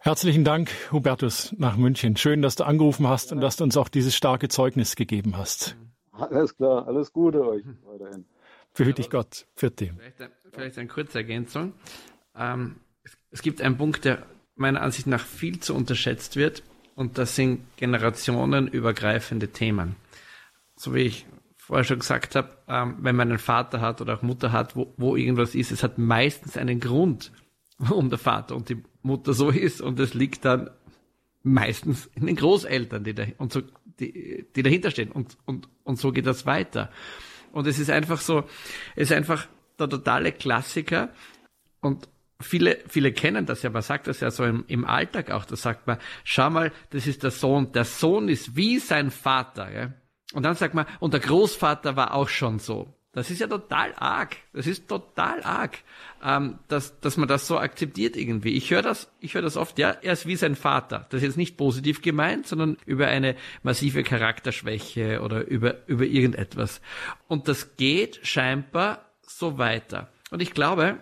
Herzlichen Dank, Hubertus, nach München. Schön, dass du angerufen hast und dass du uns auch dieses starke Zeugnis gegeben hast. Alles klar, alles Gute euch weiterhin. Behüte dich Gott. Vierte. Vielleicht, vielleicht eine kurze Ergänzung. Ähm, es, es gibt einen Punkt, der meiner Ansicht nach viel zu unterschätzt wird, und das sind generationenübergreifende Themen. So wie ich vorher schon gesagt habe, ähm, wenn man einen Vater hat oder auch Mutter hat, wo, wo irgendwas ist, es hat meistens einen Grund, warum der Vater und die Mutter so ist und es liegt dann meistens in den Großeltern, die, da, und so, die, die dahinter stehen und, und, und so geht das weiter. Und es ist einfach so, es ist einfach der totale Klassiker und viele, viele kennen das ja, man sagt das ja so im, im Alltag auch, da sagt man, schau mal, das ist der Sohn, der Sohn ist wie sein Vater, ja? Und dann sagt man, und der Großvater war auch schon so. Das ist ja total arg. Das ist total arg, ähm, dass, dass man das so akzeptiert irgendwie. Ich höre das, ich höre das oft, ja, er ist wie sein Vater. Das ist jetzt nicht positiv gemeint, sondern über eine massive Charakterschwäche oder über, über irgendetwas. Und das geht scheinbar so weiter. Und ich glaube,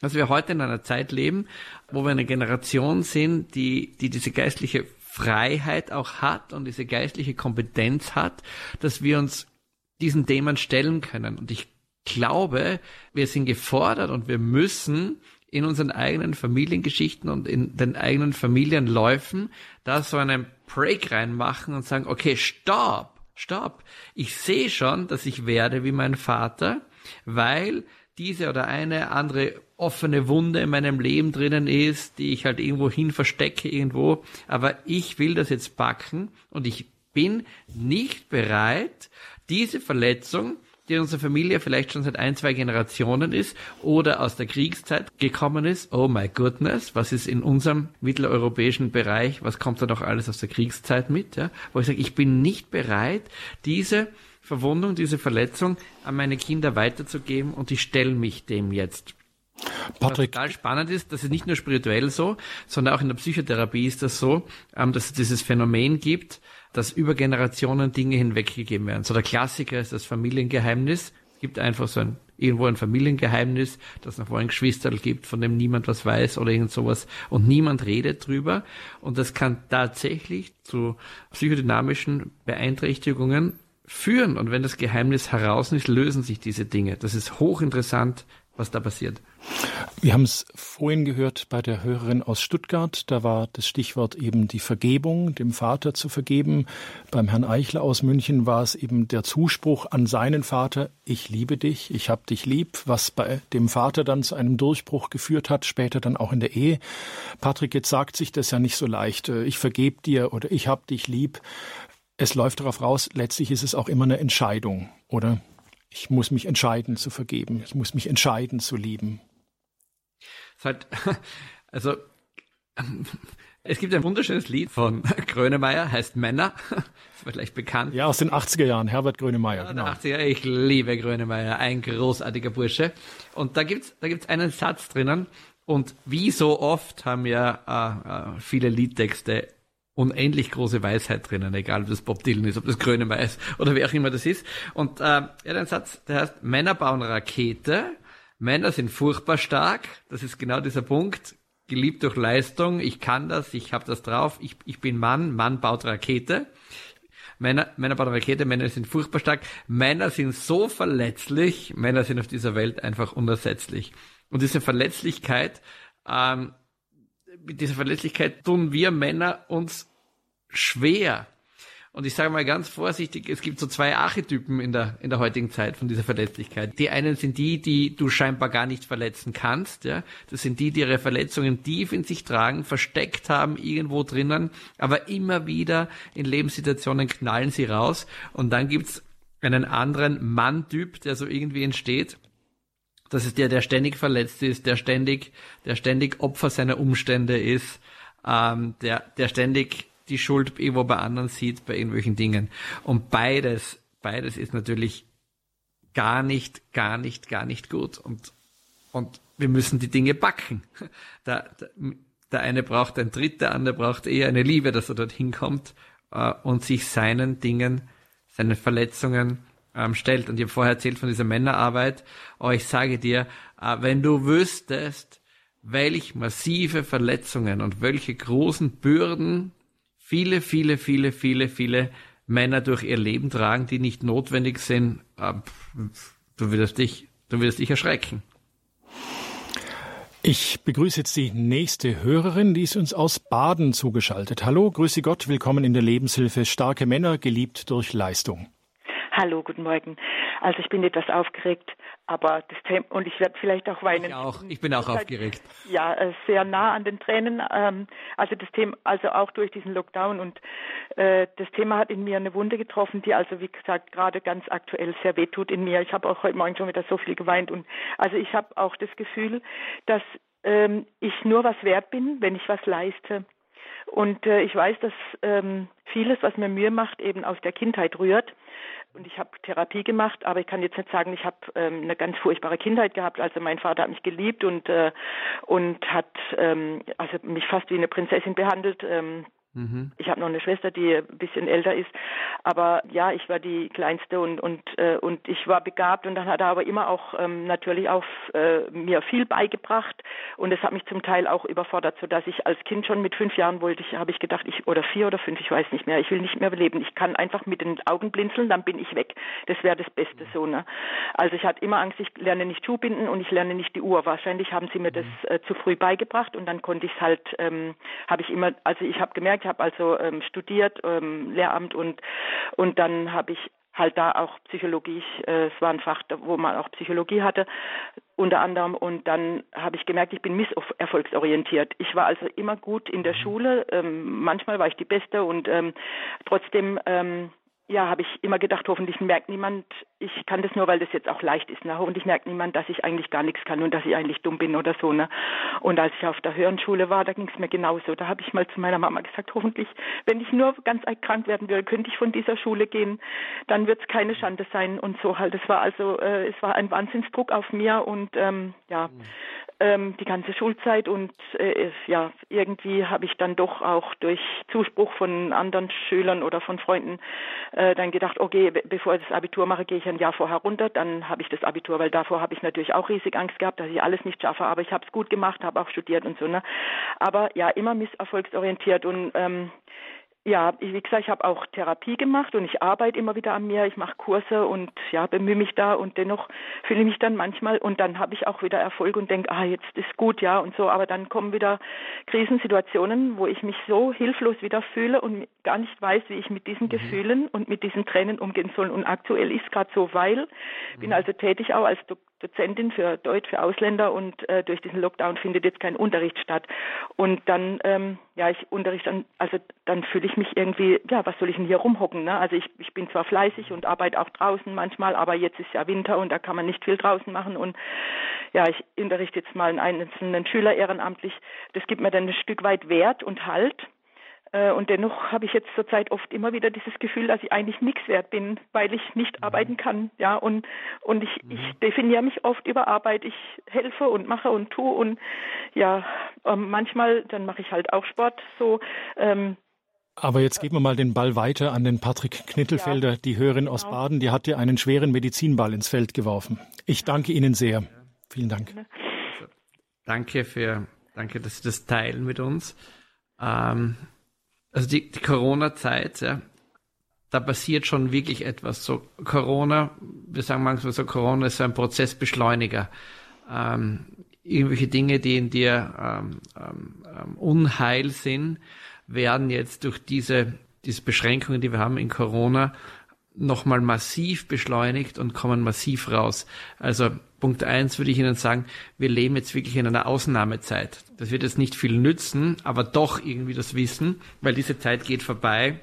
dass wir heute in einer Zeit leben, wo wir eine Generation sind, die, die diese geistliche Freiheit auch hat und diese geistliche Kompetenz hat, dass wir uns diesen Themen stellen können. Und ich glaube, wir sind gefordert und wir müssen in unseren eigenen Familiengeschichten und in den eigenen Familienläufen da so einen Break reinmachen und sagen, okay, stopp, stopp. Ich sehe schon, dass ich werde wie mein Vater, weil diese oder eine andere offene Wunde in meinem Leben drinnen ist, die ich halt irgendwo hin verstecke irgendwo. Aber ich will das jetzt packen und ich bin nicht bereit, diese Verletzung, die in unserer Familie vielleicht schon seit ein, zwei Generationen ist oder aus der Kriegszeit gekommen ist. Oh my goodness, was ist in unserem mitteleuropäischen Bereich, was kommt da noch alles aus der Kriegszeit mit? Ja? Wo ich sage, ich bin nicht bereit, diese Verwundung, diese Verletzung an meine Kinder weiterzugeben und ich stelle mich dem jetzt. Patrick. Was total spannend ist, das ist nicht nur spirituell so, sondern auch in der Psychotherapie ist das so, ähm, dass es dieses Phänomen gibt, dass über Generationen Dinge hinweggegeben werden. So der Klassiker ist das Familiengeheimnis. Es gibt einfach so ein irgendwo ein Familiengeheimnis, dass es noch ein Geschwisterl gibt, von dem niemand was weiß oder irgend sowas und niemand redet drüber. Und das kann tatsächlich zu psychodynamischen Beeinträchtigungen führen. Und wenn das Geheimnis heraus ist, lösen sich diese Dinge. Das ist hochinteressant, was da passiert. Wir haben es vorhin gehört bei der Hörerin aus Stuttgart. Da war das Stichwort eben die Vergebung, dem Vater zu vergeben. Beim Herrn Eichler aus München war es eben der Zuspruch an seinen Vater, ich liebe dich, ich hab dich lieb, was bei dem Vater dann zu einem Durchbruch geführt hat, später dann auch in der Ehe. Patrick, jetzt sagt sich das ja nicht so leicht, ich vergeb dir oder ich hab dich lieb. Es läuft darauf raus, letztlich ist es auch immer eine Entscheidung, oder? Ich muss mich entscheiden zu vergeben. Ich muss mich entscheiden zu lieben. Halt, also, es gibt ein wunderschönes Lied von Grönemeyer, heißt Männer. ist vielleicht bekannt. Ja, aus den 80er Jahren, Herbert Grönemeyer. Ja, genau. 80er, ich liebe Grönemeyer, ein großartiger Bursche. Und da gibt's, da gibt's einen Satz drinnen, Und wie so oft haben ja äh, äh, viele Liedtexte unendlich große Weisheit drinnen, egal ob das Bob Dylan ist, ob das Grönemeyer ist oder wer auch immer das ist. Und äh, er hat einen Satz, der heißt, Männer bauen Rakete, Männer sind furchtbar stark, das ist genau dieser Punkt, geliebt durch Leistung, ich kann das, ich habe das drauf, ich, ich bin Mann, Mann baut Rakete. Männer, Männer bauen Rakete, Männer sind furchtbar stark, Männer sind so verletzlich, Männer sind auf dieser Welt einfach unersetzlich. Und diese Verletzlichkeit, ähm, mit dieser Verletzlichkeit tun wir Männer uns schwer. Und ich sage mal ganz vorsichtig, es gibt so zwei Archetypen in der, in der heutigen Zeit von dieser Verletzlichkeit. Die einen sind die, die du scheinbar gar nicht verletzen kannst, ja. Das sind die, die ihre Verletzungen tief in sich tragen, versteckt haben, irgendwo drinnen, aber immer wieder in Lebenssituationen knallen sie raus. Und dann gibt's einen anderen Mann-Typ, der so irgendwie entsteht, das ist der, der ständig verletzt ist, der ständig, der ständig Opfer seiner Umstände ist, ähm, der, der ständig die Schuld irgendwo bei anderen sieht, bei irgendwelchen Dingen. Und beides, beides ist natürlich gar nicht, gar nicht, gar nicht gut. Und, und wir müssen die Dinge backen. Der, der, eine braucht ein Dritt, der andere braucht eher eine Liebe, dass er dorthin kommt äh, und sich seinen Dingen, seinen Verletzungen ähm, stellt. Und ich habe vorher erzählt von dieser Männerarbeit. Aber ich sage dir, äh, wenn du wüsstest, welch massive Verletzungen und welche großen Bürden viele, viele, viele, viele, viele Männer durch ihr Leben tragen, die nicht notwendig sind, äh, du würdest dich, du würdest dich erschrecken. Ich begrüße jetzt die nächste Hörerin, die ist uns aus Baden zugeschaltet. Hallo, grüße Gott, willkommen in der Lebenshilfe Starke Männer, geliebt durch Leistung. Hallo, guten Morgen. Also ich bin etwas aufgeregt, aber das Thema, und ich werde vielleicht auch weinen. Ich auch, ich bin auch aufgeregt. Ja, äh, sehr nah an den Tränen. Ähm, also das Thema, also auch durch diesen Lockdown und äh, das Thema hat in mir eine Wunde getroffen, die also wie gesagt gerade ganz aktuell sehr wehtut in mir. Ich habe auch heute Morgen schon wieder so viel geweint und also ich habe auch das Gefühl, dass ähm, ich nur was wert bin, wenn ich was leiste. Und äh, ich weiß, dass ähm, vieles, was mir Mühe macht, eben aus der Kindheit rührt. Und ich habe Therapie gemacht, aber ich kann jetzt nicht sagen, ich habe ähm, eine ganz furchtbare Kindheit gehabt. Also mein Vater hat mich geliebt und äh, und hat ähm, also mich fast wie eine Prinzessin behandelt. Ähm, Mhm. Ich habe noch eine Schwester, die ein bisschen älter ist, aber ja, ich war die kleinste und und äh, und ich war begabt und dann hat er aber immer auch ähm, natürlich auch äh, mir viel beigebracht und es hat mich zum Teil auch überfordert, so dass ich als Kind schon mit fünf Jahren wollte ich, habe ich gedacht, ich oder vier oder fünf, ich weiß nicht mehr, ich will nicht mehr leben, ich kann einfach mit den Augen blinzeln, dann bin ich weg. Das wäre das Beste so ne. Also ich hatte immer Angst, ich lerne nicht Schuhbinden und ich lerne nicht die Uhr. Wahrscheinlich haben sie mir das mhm. äh, zu früh beigebracht und dann konnte ich es halt, ähm, habe ich immer, also ich habe gemerkt ich habe also ähm, studiert, ähm, Lehramt und und dann habe ich halt da auch Psychologie, äh, es war ein Fach, wo man auch Psychologie hatte, unter anderem. Und dann habe ich gemerkt, ich bin misserfolgsorientiert. Ich war also immer gut in der mhm. Schule, ähm, manchmal war ich die Beste und ähm, trotzdem ähm, ja, habe ich immer gedacht, hoffentlich merkt niemand, ich kann das nur, weil das jetzt auch leicht ist. Ne? Hoffentlich merkt niemand, dass ich eigentlich gar nichts kann und dass ich eigentlich dumm bin oder so. Ne? Und als ich auf der Hörenschule war, da ging es mir genauso. Da habe ich mal zu meiner Mama gesagt, hoffentlich, wenn ich nur ganz krank werden würde, könnte ich von dieser Schule gehen, dann wird es keine Schande sein und so halt. Es war also, äh, es war ein Wahnsinnsdruck auf mir und ähm, ja. Mhm ähm, die ganze Schulzeit und äh, ja, irgendwie habe ich dann doch auch durch Zuspruch von anderen Schülern oder von Freunden äh, dann gedacht, okay, bevor ich das Abitur mache, gehe ich ein Jahr vorher runter, dann habe ich das Abitur, weil davor habe ich natürlich auch riesig Angst gehabt, dass ich alles nicht schaffe, aber ich habe es gut gemacht, habe auch studiert und so, ne? Aber ja, immer misserfolgsorientiert und ähm, ja, wie gesagt, ich habe auch Therapie gemacht und ich arbeite immer wieder an mir. Ich mache Kurse und ja, bemühe mich da und dennoch fühle ich mich dann manchmal und dann habe ich auch wieder Erfolg und denke, ah, jetzt ist gut, ja und so. Aber dann kommen wieder Krisensituationen, wo ich mich so hilflos wieder fühle und gar nicht weiß, wie ich mit diesen mhm. Gefühlen und mit diesen Tränen umgehen soll. Und aktuell ist gerade so, weil ich bin mhm. also tätig auch als Dozentin für Deutsch für Ausländer und äh, durch diesen Lockdown findet jetzt kein Unterricht statt. Und dann, ähm, ja, ich unterrichte also dann fühle ich mich irgendwie, ja, was soll ich denn hier rumhocken? Ne? Also ich, ich bin zwar fleißig und arbeite auch draußen manchmal, aber jetzt ist ja Winter und da kann man nicht viel draußen machen. Und ja, ich unterrichte jetzt mal einen einzelnen Schüler ehrenamtlich. Das gibt mir dann ein Stück weit Wert und Halt und dennoch habe ich jetzt zurzeit oft immer wieder dieses Gefühl, dass ich eigentlich nichts wert bin, weil ich nicht mhm. arbeiten kann. Ja, und, und ich, mhm. ich definiere mich oft über Arbeit. Ich helfe und mache und tue und ja, ähm, manchmal, dann mache ich halt auch Sport so. Ähm, aber jetzt geben wir mal den Ball weiter an den Patrick Knittelfelder, ja, die Hörerin aus genau. Baden, die hat dir einen schweren Medizinball ins Feld geworfen. Ich danke Ihnen sehr. Vielen Dank. Also, danke für, danke, dass Sie das teilen mit uns. Ähm, also die, die Corona-Zeit, ja, da passiert schon wirklich etwas. So Corona, wir sagen manchmal so, Corona ist so ein Prozessbeschleuniger. Ähm, irgendwelche Dinge, die in dir ähm, ähm, ähm, Unheil sind, werden jetzt durch diese, diese Beschränkungen, die wir haben in Corona, nochmal massiv beschleunigt und kommen massiv raus. Also Punkt eins würde ich Ihnen sagen, wir leben jetzt wirklich in einer Ausnahmezeit. Das wird jetzt nicht viel nützen, aber doch irgendwie das Wissen, weil diese Zeit geht vorbei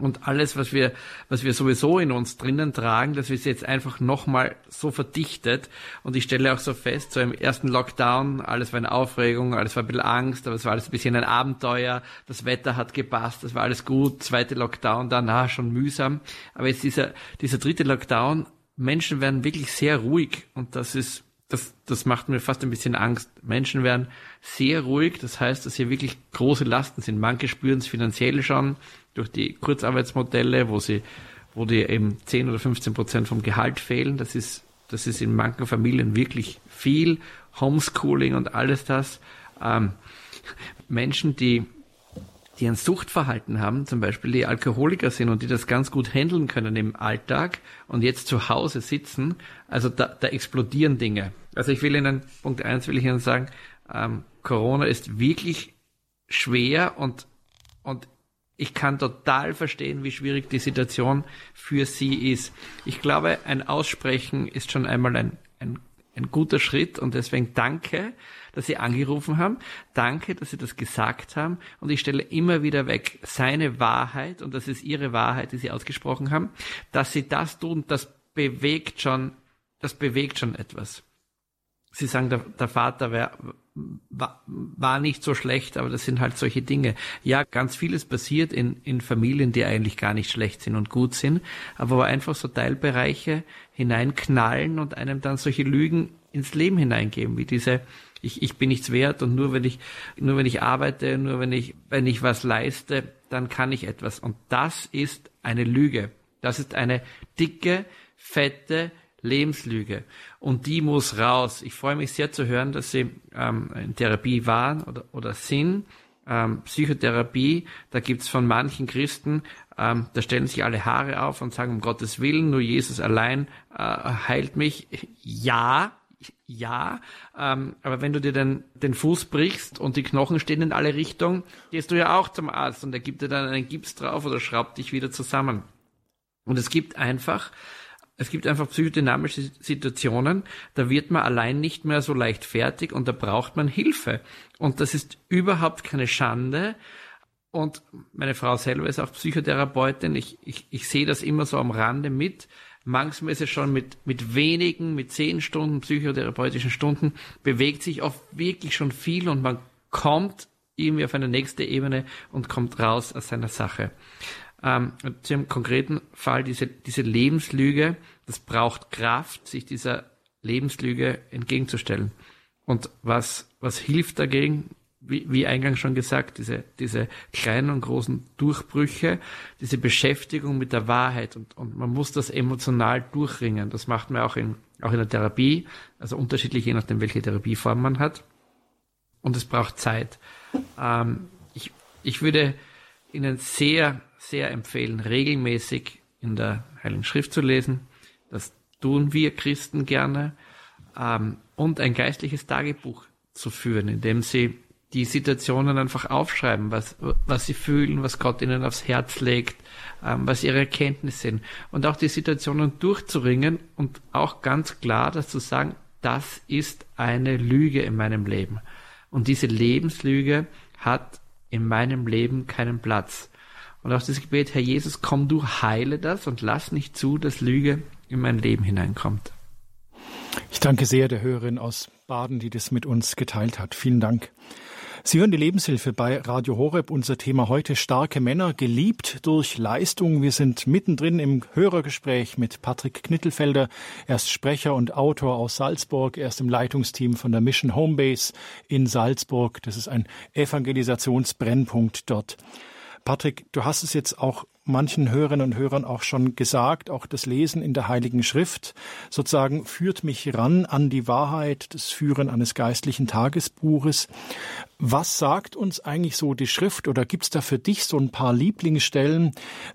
und alles, was wir, was wir sowieso in uns drinnen tragen, das ist jetzt einfach nochmal so verdichtet. Und ich stelle auch so fest, so im ersten Lockdown, alles war eine Aufregung, alles war ein bisschen Angst, aber es war alles ein bisschen ein Abenteuer. Das Wetter hat gepasst, das war alles gut. Zweite Lockdown, danach schon mühsam. Aber jetzt dieser, dieser dritte Lockdown, Menschen werden wirklich sehr ruhig und das ist, das, das macht mir fast ein bisschen Angst. Menschen werden sehr ruhig, das heißt, dass hier wirklich große Lasten sind. Manche spüren es finanziell schon durch die Kurzarbeitsmodelle, wo sie, wo dir eben 10 oder 15 Prozent vom Gehalt fehlen. Das ist, das ist in manchen Familien wirklich viel. Homeschooling und alles das. Ähm, Menschen, die die ein Suchtverhalten haben, zum Beispiel die Alkoholiker sind und die das ganz gut handeln können im Alltag und jetzt zu Hause sitzen, also da, da explodieren Dinge. Also ich will Ihnen, Punkt eins will ich Ihnen sagen, ähm, Corona ist wirklich schwer und, und ich kann total verstehen, wie schwierig die Situation für Sie ist. Ich glaube, ein Aussprechen ist schon einmal ein, ein, ein guter Schritt und deswegen danke dass Sie angerufen haben. Danke, dass Sie das gesagt haben. Und ich stelle immer wieder weg seine Wahrheit, und das ist Ihre Wahrheit, die Sie ausgesprochen haben, dass Sie das tun, das bewegt schon, das bewegt schon etwas. Sie sagen, der, der Vater wär, war, war nicht so schlecht, aber das sind halt solche Dinge. Ja, ganz vieles passiert in, in Familien, die eigentlich gar nicht schlecht sind und gut sind, aber wo einfach so Teilbereiche hineinknallen und einem dann solche Lügen ins Leben hineingeben, wie diese ich, ich bin nichts wert und nur wenn ich, nur wenn ich arbeite, nur wenn ich, wenn ich was leiste, dann kann ich etwas. Und das ist eine Lüge. Das ist eine dicke, fette Lebenslüge. Und die muss raus. Ich freue mich sehr zu hören, dass Sie ähm, in Therapie waren oder, oder sind. Ähm, Psychotherapie, da gibt's von manchen Christen, ähm, da stellen sich alle Haare auf und sagen, um Gottes Willen, nur Jesus allein äh, heilt mich. Ja, ja, ähm, aber wenn du dir den, den Fuß brichst und die Knochen stehen in alle Richtungen, gehst du ja auch zum Arzt und er gibt dir dann einen Gips drauf oder schraubt dich wieder zusammen. Und es gibt einfach, es gibt einfach psychodynamische Situationen, da wird man allein nicht mehr so leicht fertig und da braucht man Hilfe. Und das ist überhaupt keine Schande. Und meine Frau selber ist auch Psychotherapeutin. Ich, ich, ich sehe das immer so am Rande mit Manchmal ist es schon mit, mit wenigen, mit zehn Stunden psychotherapeutischen Stunden, bewegt sich oft wirklich schon viel und man kommt irgendwie auf eine nächste Ebene und kommt raus aus seiner Sache. Ähm, zu dem konkreten Fall, diese, diese Lebenslüge, das braucht Kraft, sich dieser Lebenslüge entgegenzustellen. Und was, was hilft dagegen? wie, wie eingangs schon gesagt, diese, diese kleinen und großen Durchbrüche, diese Beschäftigung mit der Wahrheit und, und man muss das emotional durchringen. Das macht man auch in, auch in der Therapie, also unterschiedlich je nachdem, welche Therapieform man hat. Und es braucht Zeit. Ähm, ich, ich würde Ihnen sehr, sehr empfehlen, regelmäßig in der Heiligen Schrift zu lesen. Das tun wir Christen gerne. Ähm, und ein geistliches Tagebuch zu führen, in dem Sie die Situationen einfach aufschreiben, was, was sie fühlen, was Gott ihnen aufs Herz legt, ähm, was ihre Erkenntnisse sind. Und auch die Situationen durchzuringen und auch ganz klar das zu sagen, das ist eine Lüge in meinem Leben. Und diese Lebenslüge hat in meinem Leben keinen Platz. Und auch das Gebet, Herr Jesus, komm du, heile das und lass nicht zu, dass Lüge in mein Leben hineinkommt. Ich danke sehr der Hörerin aus Baden, die das mit uns geteilt hat. Vielen Dank. Sie hören die Lebenshilfe bei Radio Horeb. Unser Thema heute starke Männer, geliebt durch Leistung. Wir sind mittendrin im Hörergespräch mit Patrick Knittelfelder. Er ist Sprecher und Autor aus Salzburg. Er ist im Leitungsteam von der Mission Homebase in Salzburg. Das ist ein Evangelisationsbrennpunkt dort. Patrick, du hast es jetzt auch manchen Hörerinnen und Hörern auch schon gesagt, auch das Lesen in der Heiligen Schrift sozusagen führt mich ran an die Wahrheit, das Führen eines geistlichen Tagesbuches. Was sagt uns eigentlich so die Schrift oder gibt es da für dich so ein paar Lieblingsstellen?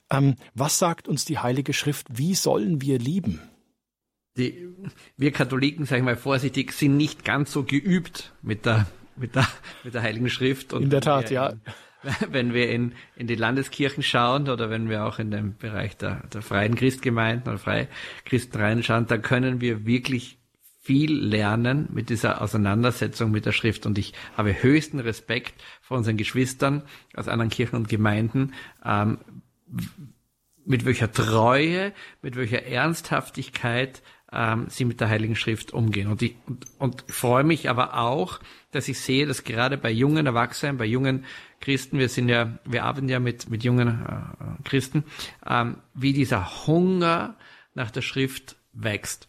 Ähm, was sagt uns die Heilige Schrift? Wie sollen wir lieben? Die, wir Katholiken, sage ich mal vorsichtig, sind nicht ganz so geübt mit der, mit der, mit der Heiligen Schrift. Und in der Tat, ja. wenn wir in, in die Landeskirchen schauen oder wenn wir auch in den Bereich der, der freien Christgemeinden oder Freichristen reinschauen, da können wir wirklich viel lernen mit dieser Auseinandersetzung mit der Schrift. Und ich habe höchsten Respekt vor unseren Geschwistern aus anderen Kirchen und Gemeinden, ähm, mit welcher Treue, mit welcher Ernsthaftigkeit ähm, sie mit der Heiligen Schrift umgehen. Und ich und, und freue mich aber auch, dass ich sehe, dass gerade bei jungen Erwachsenen, bei jungen Christen, wir sind ja, wir arbeiten ja mit, mit jungen äh, Christen, ähm, wie dieser Hunger nach der Schrift wächst.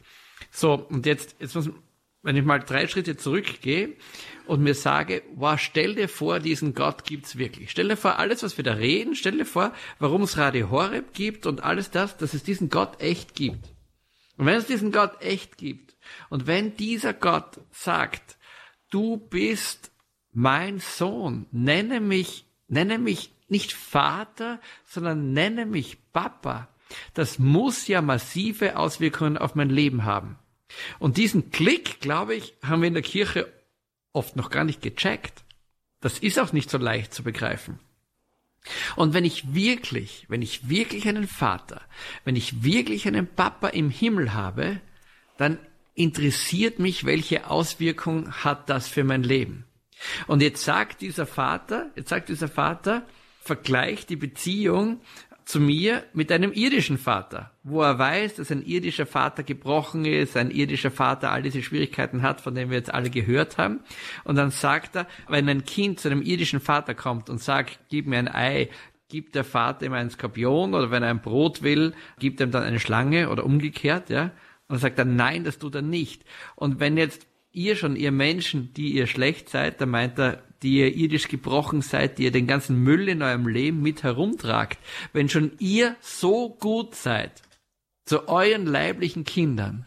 So, und jetzt, jetzt muss, wenn ich mal drei Schritte zurückgehe und mir sage, wow, stell dir vor, diesen Gott gibt's wirklich. Stell dir vor, alles, was wir da reden, stell dir vor, warum es Radio Horeb gibt und alles das, dass es diesen Gott echt gibt. Und wenn es diesen Gott echt gibt und wenn dieser Gott sagt, du bist mein Sohn, nenne mich, nenne mich nicht Vater, sondern nenne mich Papa. Das muss ja massive Auswirkungen auf mein Leben haben. Und diesen Klick, glaube ich, haben wir in der Kirche oft noch gar nicht gecheckt. Das ist auch nicht so leicht zu begreifen. Und wenn ich wirklich, wenn ich wirklich einen Vater, wenn ich wirklich einen Papa im Himmel habe, dann interessiert mich, welche Auswirkung hat das für mein Leben. Und jetzt sagt dieser Vater, jetzt sagt dieser Vater, vergleicht die Beziehung zu mir mit einem irdischen Vater, wo er weiß, dass ein irdischer Vater gebrochen ist, ein irdischer Vater all diese Schwierigkeiten hat, von denen wir jetzt alle gehört haben. Und dann sagt er, wenn ein Kind zu einem irdischen Vater kommt und sagt, gib mir ein Ei, gibt der Vater ihm einen Skorpion oder wenn er ein Brot will, gibt er ihm dann eine Schlange oder umgekehrt, ja. Und dann sagt er, nein, das tut er nicht. Und wenn jetzt ihr schon, ihr Menschen, die ihr schlecht seid, da meint er, die ihr irdisch gebrochen seid, die ihr den ganzen Müll in eurem Leben mit herumtragt, wenn schon ihr so gut seid zu euren leiblichen Kindern,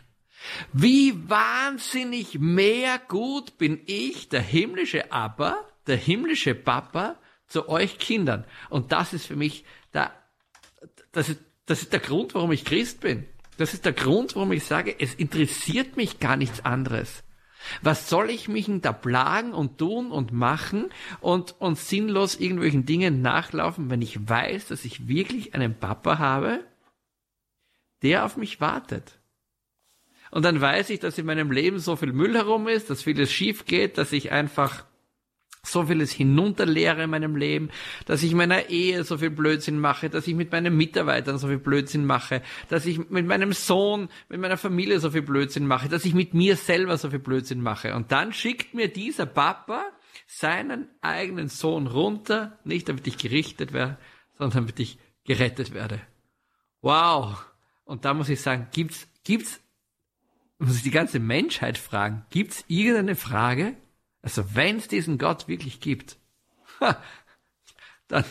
wie wahnsinnig mehr gut bin ich, der himmlische Abba, der himmlische Papa, zu euch Kindern. Und das ist für mich der, das ist, das ist der Grund, warum ich Christ bin. Das ist der Grund, warum ich sage, es interessiert mich gar nichts anderes. Was soll ich mich denn da plagen und tun und machen und, und sinnlos irgendwelchen Dingen nachlaufen, wenn ich weiß, dass ich wirklich einen Papa habe, der auf mich wartet? Und dann weiß ich, dass in meinem Leben so viel Müll herum ist, dass vieles schief geht, dass ich einfach so vieles hinunterleere in meinem Leben, dass ich meiner Ehe so viel Blödsinn mache, dass ich mit meinen Mitarbeitern so viel Blödsinn mache, dass ich mit meinem Sohn, mit meiner Familie so viel Blödsinn mache, dass ich mit mir selber so viel Blödsinn mache. Und dann schickt mir dieser Papa seinen eigenen Sohn runter, nicht damit ich gerichtet werde, sondern damit ich gerettet werde. Wow! Und da muss ich sagen, gibt's, gibt's, muss ich die ganze Menschheit fragen, gibt's irgendeine Frage, also wenn es diesen Gott wirklich gibt, dann,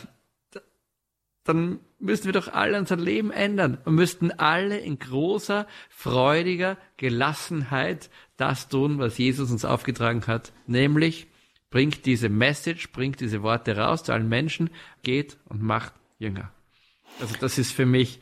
dann müssten wir doch alle unser Leben ändern und müssten alle in großer, freudiger Gelassenheit das tun, was Jesus uns aufgetragen hat, nämlich bringt diese Message, bringt diese Worte raus zu allen Menschen, geht und macht Jünger. Also das ist für mich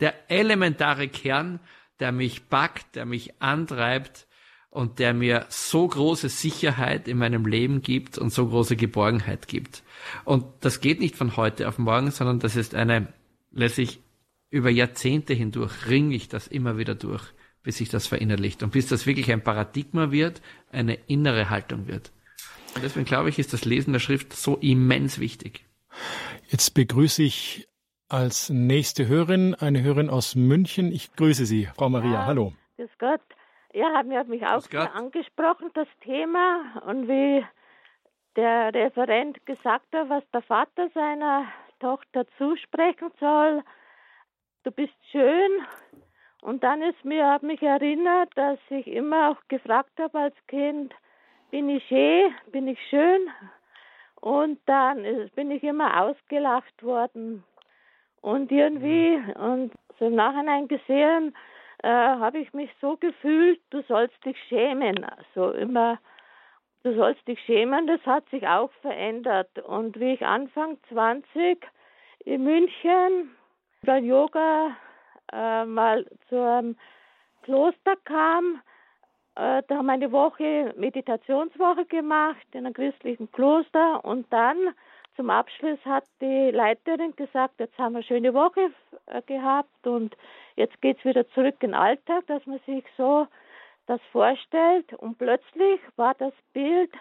der elementare Kern, der mich packt, der mich antreibt, und der mir so große Sicherheit in meinem Leben gibt und so große Geborgenheit gibt. Und das geht nicht von heute auf morgen, sondern das ist eine, letztlich über Jahrzehnte hindurch ringe ich das immer wieder durch, bis sich das verinnerlicht und bis das wirklich ein Paradigma wird, eine innere Haltung wird. Und deswegen glaube ich, ist das Lesen der Schrift so immens wichtig. Jetzt begrüße ich als nächste Hörerin eine Hörerin aus München. Ich grüße Sie, Frau Maria. Ja, Hallo. Grüß Gott. Ja, haben ja mich auch angesprochen, das Thema und wie der Referent gesagt hat, was der Vater seiner Tochter zusprechen soll. Du bist schön. Und dann ist mir, hat mich erinnert, dass ich immer auch gefragt habe als Kind, bin ich eh, bin ich schön? Und dann bin ich immer ausgelacht worden. Und irgendwie, und so im Nachhinein gesehen, äh, habe ich mich so gefühlt, du sollst dich schämen. Also immer, du sollst dich schämen, das hat sich auch verändert. Und wie ich Anfang 20 in München bei Yoga äh, mal zu einem Kloster kam, äh, da haben wir eine Woche Meditationswoche gemacht in einem christlichen Kloster und dann zum Abschluss hat die Leiterin gesagt, jetzt haben wir eine schöne Woche äh, gehabt und jetzt geht es wieder zurück in den Alltag, dass man sich so das vorstellt. Und plötzlich war das Bild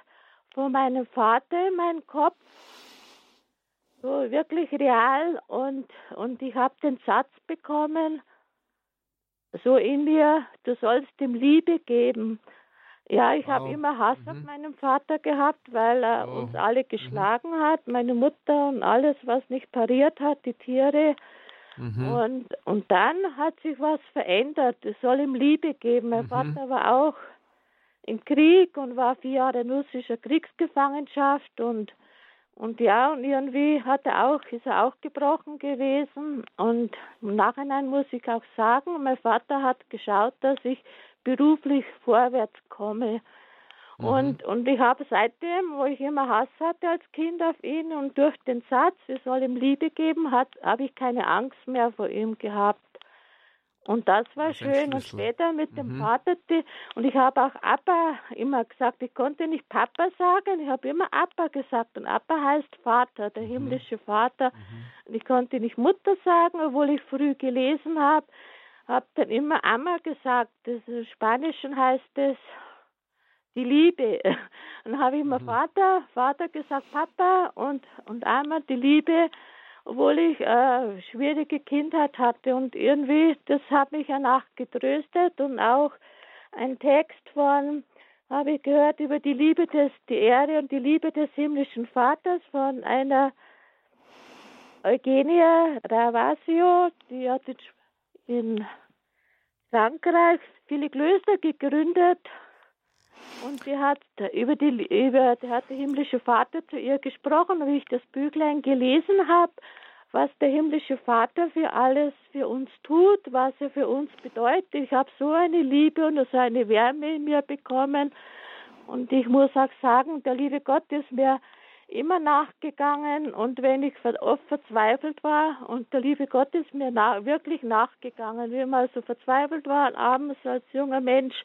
von meinem Vater in meinem Kopf so wirklich real und, und ich habe den Satz bekommen, so in mir, du sollst ihm Liebe geben. Ja, ich habe immer Hass mhm. auf meinen Vater gehabt, weil er oh. uns alle mhm. geschlagen mhm. hat, meine Mutter und alles, was nicht pariert hat, die Tiere. Mhm. Und, und dann hat sich was verändert. Es soll ihm Liebe geben. Mein mhm. Vater war auch im Krieg und war vier Jahre in russischer Kriegsgefangenschaft und und ja, und irgendwie hat er auch, ist er auch gebrochen gewesen. Und im Nachhinein muss ich auch sagen, mein Vater hat geschaut, dass ich beruflich vorwärts komme. Mhm. Und, und ich habe seitdem, wo ich immer Hass hatte als Kind auf ihn und durch den Satz, es soll ihm Liebe geben, habe ich keine Angst mehr vor ihm gehabt. Und das war das schön. Und später mit dem mhm. Vater, die, und ich habe auch Appa immer gesagt, ich konnte nicht Papa sagen, ich habe immer Appa gesagt. Und Appa heißt Vater, der mhm. himmlische Vater. Mhm. Und ich konnte nicht Mutter sagen, obwohl ich früh gelesen habe habe dann immer Amma gesagt. Das im Spanischen heißt es die Liebe. Dann habe ich immer mhm. Vater, Vater gesagt, Papa und, und Amma die Liebe, obwohl ich äh, schwierige Kindheit hatte. Und irgendwie, das hat mich danach getröstet und auch ein Text von, habe ich gehört, über die Liebe des, die Ehre und die Liebe des himmlischen Vaters von einer Eugenia Ravasio, die hat in Frankreich viele Klöster gegründet und sie hat über die über der hat der himmlische Vater zu ihr gesprochen, wie ich das Büchlein gelesen habe, was der himmlische Vater für alles für uns tut, was er für uns bedeutet. Ich habe so eine Liebe und so eine Wärme in mir bekommen und ich muss auch sagen, der liebe Gott ist mir immer nachgegangen und wenn ich oft verzweifelt war und der liebe Gott ist mir na wirklich nachgegangen, wie ich mal so verzweifelt war, abends als junger Mensch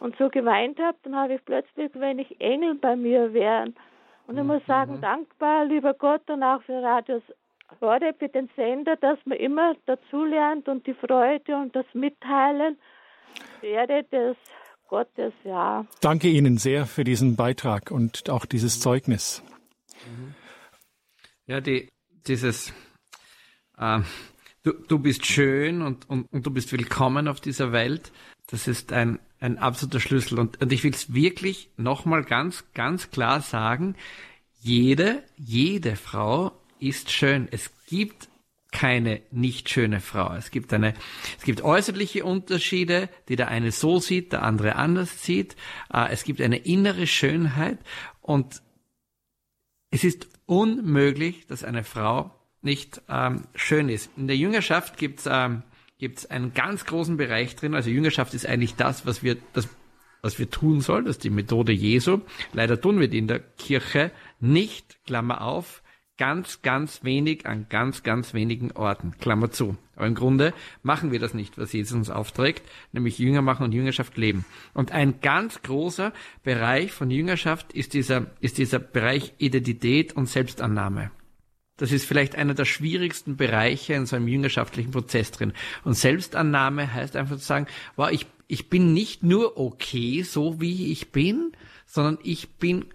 und so geweint habe, dann habe ich plötzlich, wenn ich Engel bei mir wären. Und ich muss mhm. sagen, dankbar, lieber Gott und auch für Radios Horde, für den Sender, dass man immer dazulernt und die Freude und das Mitteilen, Ehre des Gottes, ja. Danke Ihnen sehr für diesen Beitrag und auch dieses Zeugnis. Mhm. Ja, die, dieses, äh, du, du bist schön und, und, und du bist willkommen auf dieser Welt, das ist ein, ein absoluter Schlüssel. Und, und ich will es wirklich nochmal ganz, ganz klar sagen, jede, jede Frau ist schön. Es gibt keine nicht schöne Frau. Es gibt eine, es gibt äußerliche Unterschiede, die der eine so sieht, der andere anders sieht. Äh, es gibt eine innere Schönheit und es ist unmöglich, dass eine Frau nicht ähm, schön ist. In der Jüngerschaft gibt's ähm, gibt's einen ganz großen Bereich drin. Also Jüngerschaft ist eigentlich das, was wir, das, was wir tun sollen. Das ist die Methode Jesu. Leider tun wir die in der Kirche nicht, Klammer auf, ganz, ganz wenig an ganz, ganz wenigen Orten. Klammer zu. Aber im Grunde machen wir das nicht, was Jesus uns aufträgt, nämlich Jünger machen und Jüngerschaft leben. Und ein ganz großer Bereich von Jüngerschaft ist dieser, ist dieser Bereich Identität und Selbstannahme. Das ist vielleicht einer der schwierigsten Bereiche in so einem jüngerschaftlichen Prozess drin. Und Selbstannahme heißt einfach zu sagen, wow, ich, ich bin nicht nur okay, so wie ich bin, sondern ich bin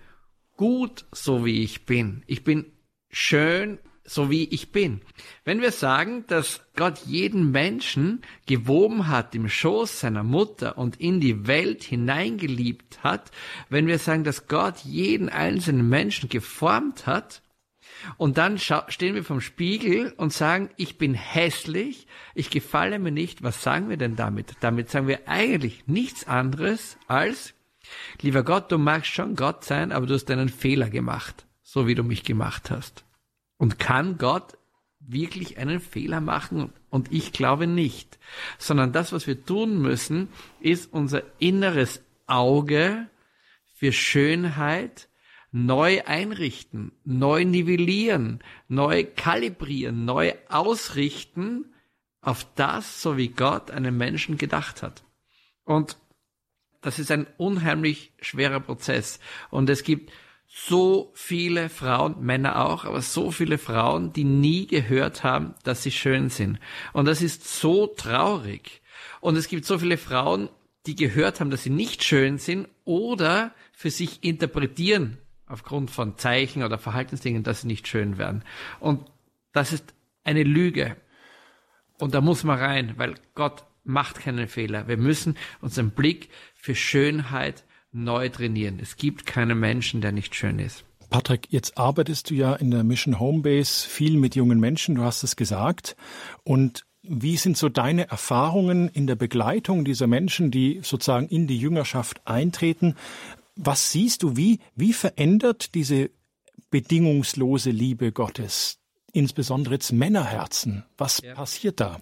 gut, so wie ich bin. Ich bin schön, so wie ich bin. Wenn wir sagen, dass Gott jeden Menschen gewoben hat im Schoß seiner Mutter und in die Welt hineingeliebt hat, wenn wir sagen, dass Gott jeden einzelnen Menschen geformt hat, und dann stehen wir vom Spiegel und sagen, ich bin hässlich, ich gefalle mir nicht. Was sagen wir denn damit? Damit sagen wir eigentlich nichts anderes als, lieber Gott, du magst schon Gott sein, aber du hast einen Fehler gemacht, so wie du mich gemacht hast. Und kann Gott wirklich einen Fehler machen? Und ich glaube nicht. Sondern das, was wir tun müssen, ist unser inneres Auge für Schönheit neu einrichten, neu nivellieren, neu kalibrieren, neu ausrichten auf das, so wie Gott einen Menschen gedacht hat. Und das ist ein unheimlich schwerer Prozess. Und es gibt so viele Frauen, Männer auch, aber so viele Frauen, die nie gehört haben, dass sie schön sind. Und das ist so traurig. Und es gibt so viele Frauen, die gehört haben, dass sie nicht schön sind oder für sich interpretieren aufgrund von Zeichen oder Verhaltensdingen, dass sie nicht schön werden. Und das ist eine Lüge. Und da muss man rein, weil Gott macht keinen Fehler. Wir müssen unseren Blick für Schönheit neu trainieren. Es gibt keinen Menschen, der nicht schön ist. Patrick, jetzt arbeitest du ja in der Mission Homebase viel mit jungen Menschen, du hast es gesagt. Und wie sind so deine Erfahrungen in der Begleitung dieser Menschen, die sozusagen in die Jüngerschaft eintreten? Was siehst du, wie, wie verändert diese bedingungslose Liebe Gottes, insbesondere jetzt Männerherzen? Was ja. passiert da?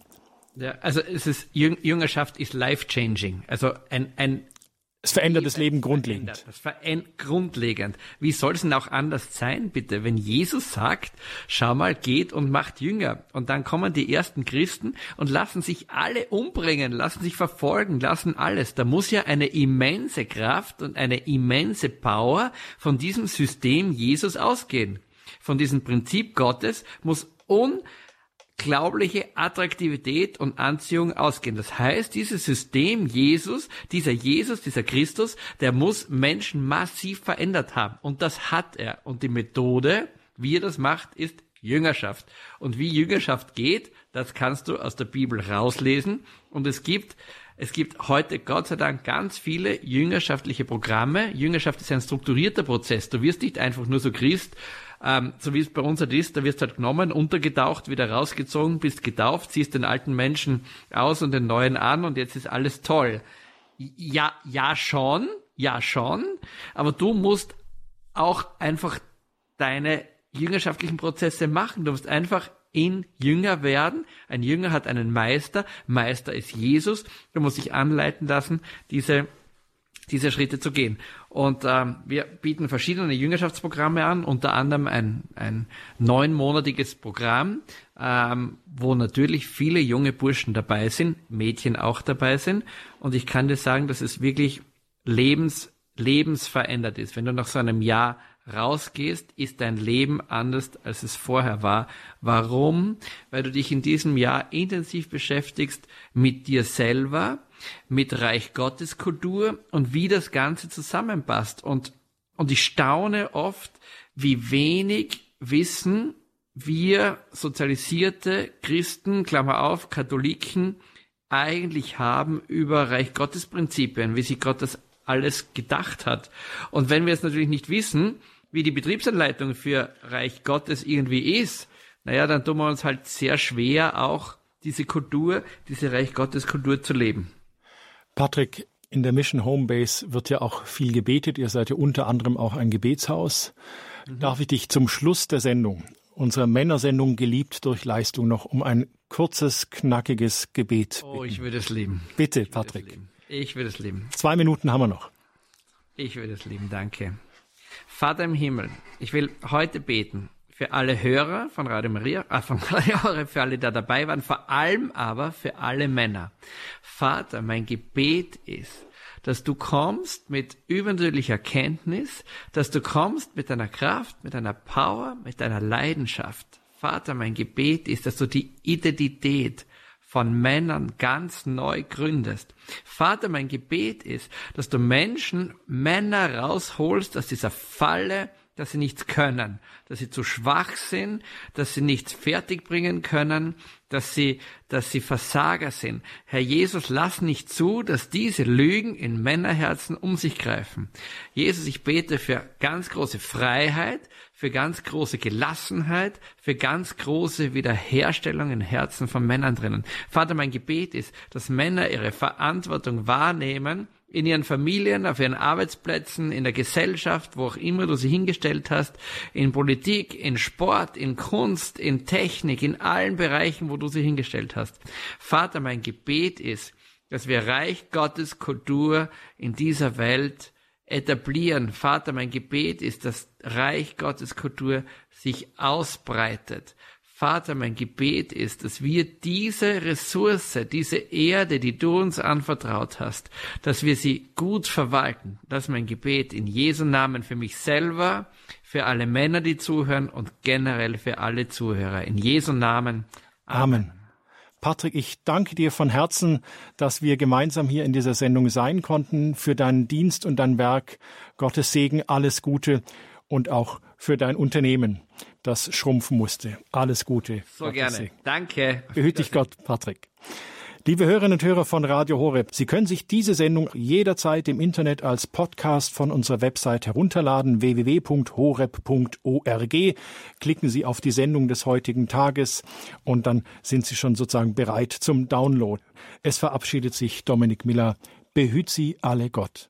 Ja, also es ist Jüngerschaft ist life changing. Also ein, ein es verändert das Leben grundlegend. Das verändert grundlegend. Wie soll es denn auch anders sein, bitte? Wenn Jesus sagt, schau mal, geht und macht Jünger. Und dann kommen die ersten Christen und lassen sich alle umbringen, lassen sich verfolgen, lassen alles. Da muss ja eine immense Kraft und eine immense Power von diesem System Jesus ausgehen. Von diesem Prinzip Gottes muss un glaubliche Attraktivität und Anziehung ausgehen. Das heißt, dieses System Jesus, dieser Jesus, dieser Christus, der muss Menschen massiv verändert haben. Und das hat er. Und die Methode, wie er das macht, ist Jüngerschaft. Und wie Jüngerschaft geht, das kannst du aus der Bibel rauslesen. Und es gibt es gibt heute Gott sei Dank ganz viele jüngerschaftliche Programme. Jüngerschaft ist ein strukturierter Prozess. Du wirst nicht einfach nur so Christ ähm, so wie es bei uns halt ist, da wirst du halt genommen, untergetaucht, wieder rausgezogen, bist getauft, ziehst den alten Menschen aus und den neuen an und jetzt ist alles toll. Ja, ja schon, ja schon, aber du musst auch einfach deine jüngerschaftlichen Prozesse machen. Du musst einfach in Jünger werden. Ein Jünger hat einen Meister. Meister ist Jesus. Du musst dich anleiten lassen, diese diese Schritte zu gehen. Und ähm, wir bieten verschiedene Jüngerschaftsprogramme an, unter anderem ein, ein neunmonatiges Programm, ähm, wo natürlich viele junge Burschen dabei sind, Mädchen auch dabei sind. Und ich kann dir sagen, dass es wirklich lebens, lebensverändert ist. Wenn du nach so einem Jahr rausgehst, ist dein Leben anders, als es vorher war. Warum? Weil du dich in diesem Jahr intensiv beschäftigst mit dir selber, mit Reich Gottes Kultur und wie das Ganze zusammenpasst. Und, und ich staune oft, wie wenig Wissen wir sozialisierte Christen, Klammer auf, Katholiken, eigentlich haben über Reich Gottes Prinzipien, wie sich Gott das alles gedacht hat. Und wenn wir es natürlich nicht wissen, wie die Betriebsanleitung für Reich Gottes irgendwie ist, naja, dann tun wir uns halt sehr schwer, auch diese Kultur, diese Reich Gottes Kultur zu leben. Patrick, in der Mission Homebase wird ja auch viel gebetet. Ihr seid ja unter anderem auch ein Gebetshaus. Mhm. Darf ich dich zum Schluss der Sendung, unserer Männersendung geliebt durch Leistung, noch um ein kurzes, knackiges Gebet bitten? Oh, ich würde es lieben. Bitte, ich Patrick. Ich würde es lieben. Zwei Minuten haben wir noch. Ich würde es lieben, danke. Vater im Himmel, ich will heute beten für alle Hörer von Radio Maria, äh, von Radio Horeb, für alle, die da dabei waren, vor allem aber für alle Männer. Vater, mein Gebet ist, dass du kommst mit übernatürlicher Kenntnis, dass du kommst mit deiner Kraft, mit deiner Power, mit deiner Leidenschaft. Vater, mein Gebet ist, dass du die Identität von Männern ganz neu gründest. Vater, mein Gebet ist, dass du Menschen, Männer rausholst aus dieser Falle dass sie nichts können, dass sie zu schwach sind, dass sie nichts fertigbringen können, dass sie, dass sie Versager sind. Herr Jesus, lass nicht zu, dass diese Lügen in Männerherzen um sich greifen. Jesus, ich bete für ganz große Freiheit, für ganz große Gelassenheit, für ganz große Wiederherstellung in Herzen von Männern drinnen. Vater, mein Gebet ist, dass Männer ihre Verantwortung wahrnehmen, in ihren Familien, auf ihren Arbeitsplätzen, in der Gesellschaft, wo auch immer du sie hingestellt hast, in Politik, in Sport, in Kunst, in Technik, in allen Bereichen, wo du sie hingestellt hast. Vater, mein Gebet ist, dass wir Reich Gottes Kultur in dieser Welt etablieren. Vater, mein Gebet ist, dass Reich Gottes Kultur sich ausbreitet. Vater, mein Gebet ist, dass wir diese Ressource, diese Erde, die du uns anvertraut hast, dass wir sie gut verwalten. Das ist mein Gebet in Jesu Namen für mich selber, für alle Männer, die zuhören und generell für alle Zuhörer. In Jesu Namen. Amen. Amen. Patrick, ich danke dir von Herzen, dass wir gemeinsam hier in dieser Sendung sein konnten, für deinen Dienst und dein Werk. Gottes Segen, alles Gute und auch für dein Unternehmen, das schrumpfen musste. Alles Gute. So Gottes gerne. Segen. Danke. Behüt dich Gott, Patrick. Liebe Hörerinnen und Hörer von Radio Horeb, Sie können sich diese Sendung jederzeit im Internet als Podcast von unserer Website herunterladen, www.horeb.org. Klicken Sie auf die Sendung des heutigen Tages und dann sind Sie schon sozusagen bereit zum Download. Es verabschiedet sich Dominik Miller. Behüt Sie alle Gott.